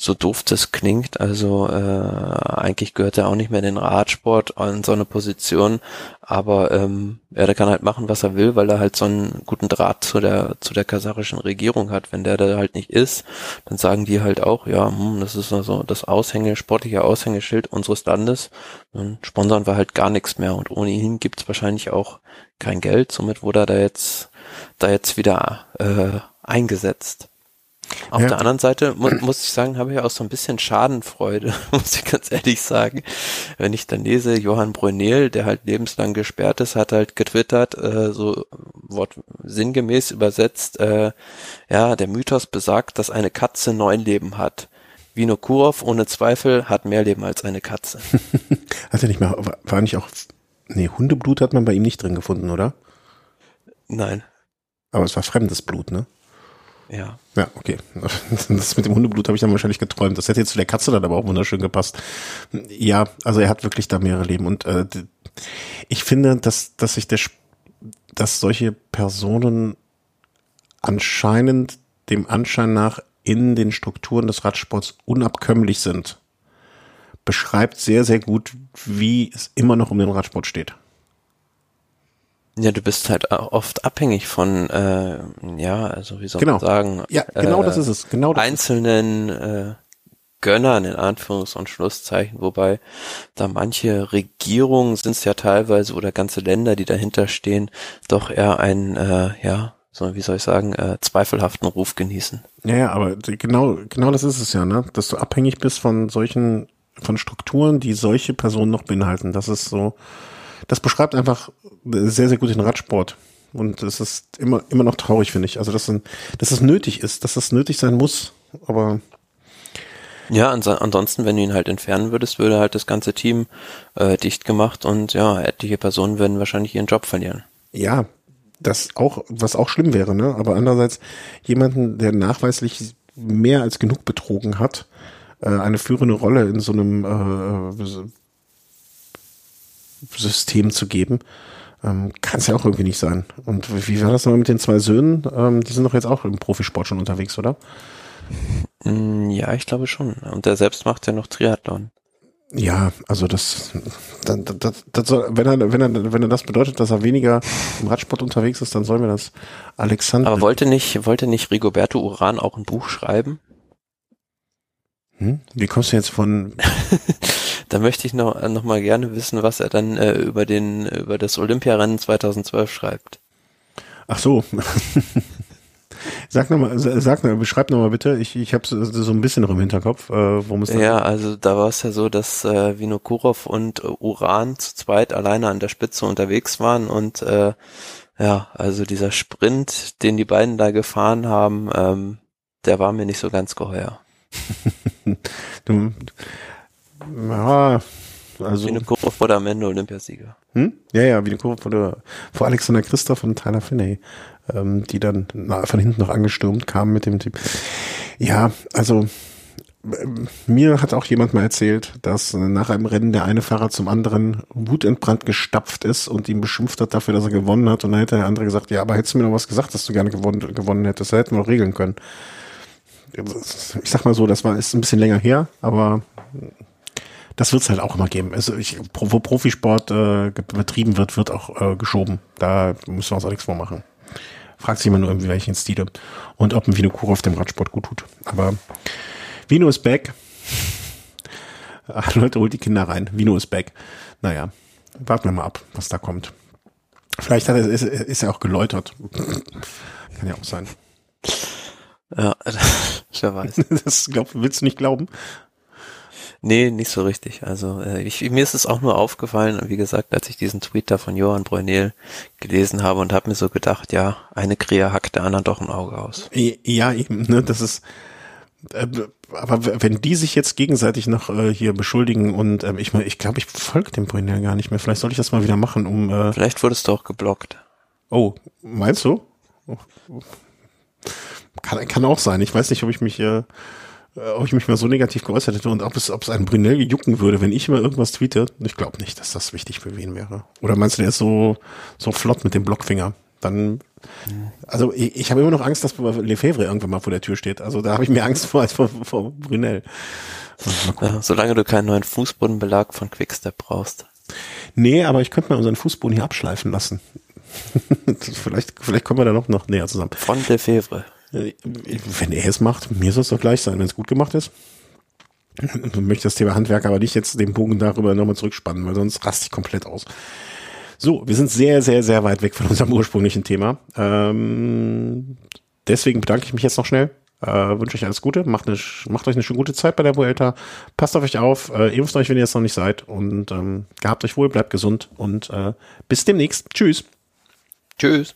so doof das klingt, also äh, eigentlich gehört er auch nicht mehr in den Radsport in so eine Position, aber ähm, ja, der kann halt machen, was er will, weil er halt so einen guten Draht zu der zu der kasachischen Regierung hat. Wenn der da halt nicht ist, dann sagen die halt auch, ja, hm, das ist also das Aushänge, sportliche Aushängeschild unseres Landes. Dann sponsern wir halt gar nichts mehr und ohne ihn gibt's wahrscheinlich auch kein Geld. Somit wurde er da jetzt da jetzt wieder äh, eingesetzt. Auf ja. der anderen Seite mu muss ich sagen, habe ich auch so ein bisschen Schadenfreude, muss ich ganz ehrlich sagen. Wenn ich dann lese, Johann Brunel, der halt lebenslang gesperrt ist, hat halt getwittert, äh, so Wort sinngemäß übersetzt, äh, ja, der Mythos besagt, dass eine Katze neun Leben hat. Vino Kurov ohne Zweifel hat mehr Leben als eine Katze. hat er nicht mehr, war nicht auch, nee, Hundeblut hat man bei ihm nicht drin gefunden, oder? Nein. Aber es war fremdes Blut, ne? Ja. Ja, okay. Das mit dem Hundeblut habe ich dann wahrscheinlich geträumt. Das hätte jetzt zu der Katze dann aber auch wunderschön gepasst. Ja, also er hat wirklich da mehrere Leben. Und äh, ich finde, dass, dass sich der, dass solche Personen anscheinend dem Anschein nach in den Strukturen des Radsports unabkömmlich sind, beschreibt sehr, sehr gut, wie es immer noch um den Radsport steht. Ja, du bist halt oft abhängig von, äh, ja, also wie soll genau. man sagen, ja, genau äh, das ist es, genau das einzelnen äh, Gönnern in Anführungs- und Schlusszeichen, wobei da manche Regierungen sind es ja teilweise oder ganze Länder, die dahinter stehen, doch eher einen, äh, ja, so wie soll ich sagen, äh, zweifelhaften Ruf genießen. Ja, ja, aber genau, genau das ist es ja, ne, dass du abhängig bist von solchen, von Strukturen, die solche Personen noch beinhalten. Das ist so, das beschreibt einfach sehr, sehr gut den Radsport. Und es ist immer, immer noch traurig, finde ich. Also, dass, dass es nötig ist, dass es nötig sein muss. Aber ja, ansonsten, wenn du ihn halt entfernen würdest, würde halt das ganze Team äh, dicht gemacht und ja, etliche Personen würden wahrscheinlich ihren Job verlieren. Ja, das auch, was auch schlimm wäre, ne? Aber andererseits jemanden, der nachweislich mehr als genug betrogen hat, äh, eine führende Rolle in so einem äh, System zu geben, ähm, kann es ja auch irgendwie nicht sein. Und wie war das nochmal mit den zwei Söhnen? Ähm, die sind doch jetzt auch im Profisport schon unterwegs, oder? Mm, ja, ich glaube schon. Und der selbst macht ja noch Triathlon. Ja, also das, das, das, das soll, wenn er, wenn er, wenn er das bedeutet, dass er weniger im Radsport unterwegs ist, dann soll mir das Alexander. Aber wollte nicht, wollte nicht Rigoberto Uran auch ein Buch schreiben? Hm? Wie kommst du jetzt von? da möchte ich noch, noch mal gerne wissen, was er dann äh, über den, über das Olympiarennen 2012 schreibt. Ach so. Sag nochmal, sag noch, beschreib nochmal bitte. Ich, ich habe so, so ein bisschen noch im Hinterkopf, äh, worum es da Ja, also da war es ja so, dass äh, Vinokurov und äh, Uran zu zweit alleine an der Spitze unterwegs waren und äh, ja, also dieser Sprint, den die beiden da gefahren haben, ähm, der war mir nicht so ganz geheuer. du, ja, also. Wie eine Kurve vor der Amende Olympiasieger. Hm? Ja, ja, wie eine Kurve vor, der, vor Alexander Christoph und Tyler Finney, ähm, die dann na, von hinten noch angestürmt kamen mit dem Typ. Ja, also mir hat auch jemand mal erzählt, dass nach einem Rennen der eine Fahrer zum anderen wutentbrannt gestapft ist und ihn beschimpft hat dafür, dass er gewonnen hat. Und dann hätte der andere gesagt, ja, aber hättest du mir noch was gesagt, dass du gerne gewonnen, gewonnen hättest, da hätten wir regeln können ich sag mal so, das war ist ein bisschen länger her, aber das wird es halt auch immer geben. Also ich, wo Profisport äh, betrieben wird, wird auch äh, geschoben. Da müssen wir uns auch nichts vormachen. Fragt sich immer nur irgendwie welchen Stile und ob ein Vino Kurov dem Radsport gut tut. Aber Vino ist back. Leute, holt die Kinder rein. Vino ist back. Naja, warten wir mal ab, was da kommt. Vielleicht Vielleicht hat er, ist, ist er auch geläutert. Kann ja auch sein. Ja, wer weiß. Das glaub, willst du nicht glauben? Nee, nicht so richtig. Also äh, ich, mir ist es auch nur aufgefallen, wie gesagt, als ich diesen Tweet da von Johann Brunel gelesen habe und habe mir so gedacht, ja, eine Krähe hackt der anderen doch ein Auge aus. Ja, eben, ne, das ist, äh, aber wenn die sich jetzt gegenseitig noch äh, hier beschuldigen und äh, ich meine, ich glaube, ich folge dem Brunel gar nicht mehr. Vielleicht soll ich das mal wieder machen, um. Äh, Vielleicht wurdest du auch geblockt. Oh, meinst du? Kann, kann auch sein. Ich weiß nicht, ob ich mich äh, ob ich mich mal so negativ geäußert hätte und ob es, ob es einen Brunel jucken würde, wenn ich immer irgendwas tweete. Ich glaube nicht, dass das wichtig für wen wäre. Oder meinst du, der ist so, so flott mit dem Blockfinger? Dann, also ich, ich habe immer noch Angst, dass Lefebvre irgendwann mal vor der Tür steht. Also da habe ich mehr Angst vor als vor, vor Brunel. Ja, solange du keinen neuen Fußbodenbelag von Quickstep brauchst. Nee, aber ich könnte mal unseren Fußboden hier abschleifen lassen. vielleicht, vielleicht kommen wir da noch, noch näher zusammen. Von Lefebvre. Wenn er es macht, mir soll es doch gleich sein, wenn es gut gemacht ist. Ich möchte das Thema Handwerk aber nicht jetzt den Bogen darüber nochmal zurückspannen, weil sonst raste ich komplett aus. So, wir sind sehr, sehr, sehr weit weg von unserem ursprünglichen Thema. Ähm, deswegen bedanke ich mich jetzt noch schnell. Äh, wünsche euch alles Gute. Macht, eine, macht euch eine schöne gute Zeit bei der Vuelta. Passt auf euch auf. Äh, impft euch, wenn ihr es noch nicht seid. Und ähm, gehabt euch wohl, bleibt gesund und äh, bis demnächst. Tschüss. Tschüss.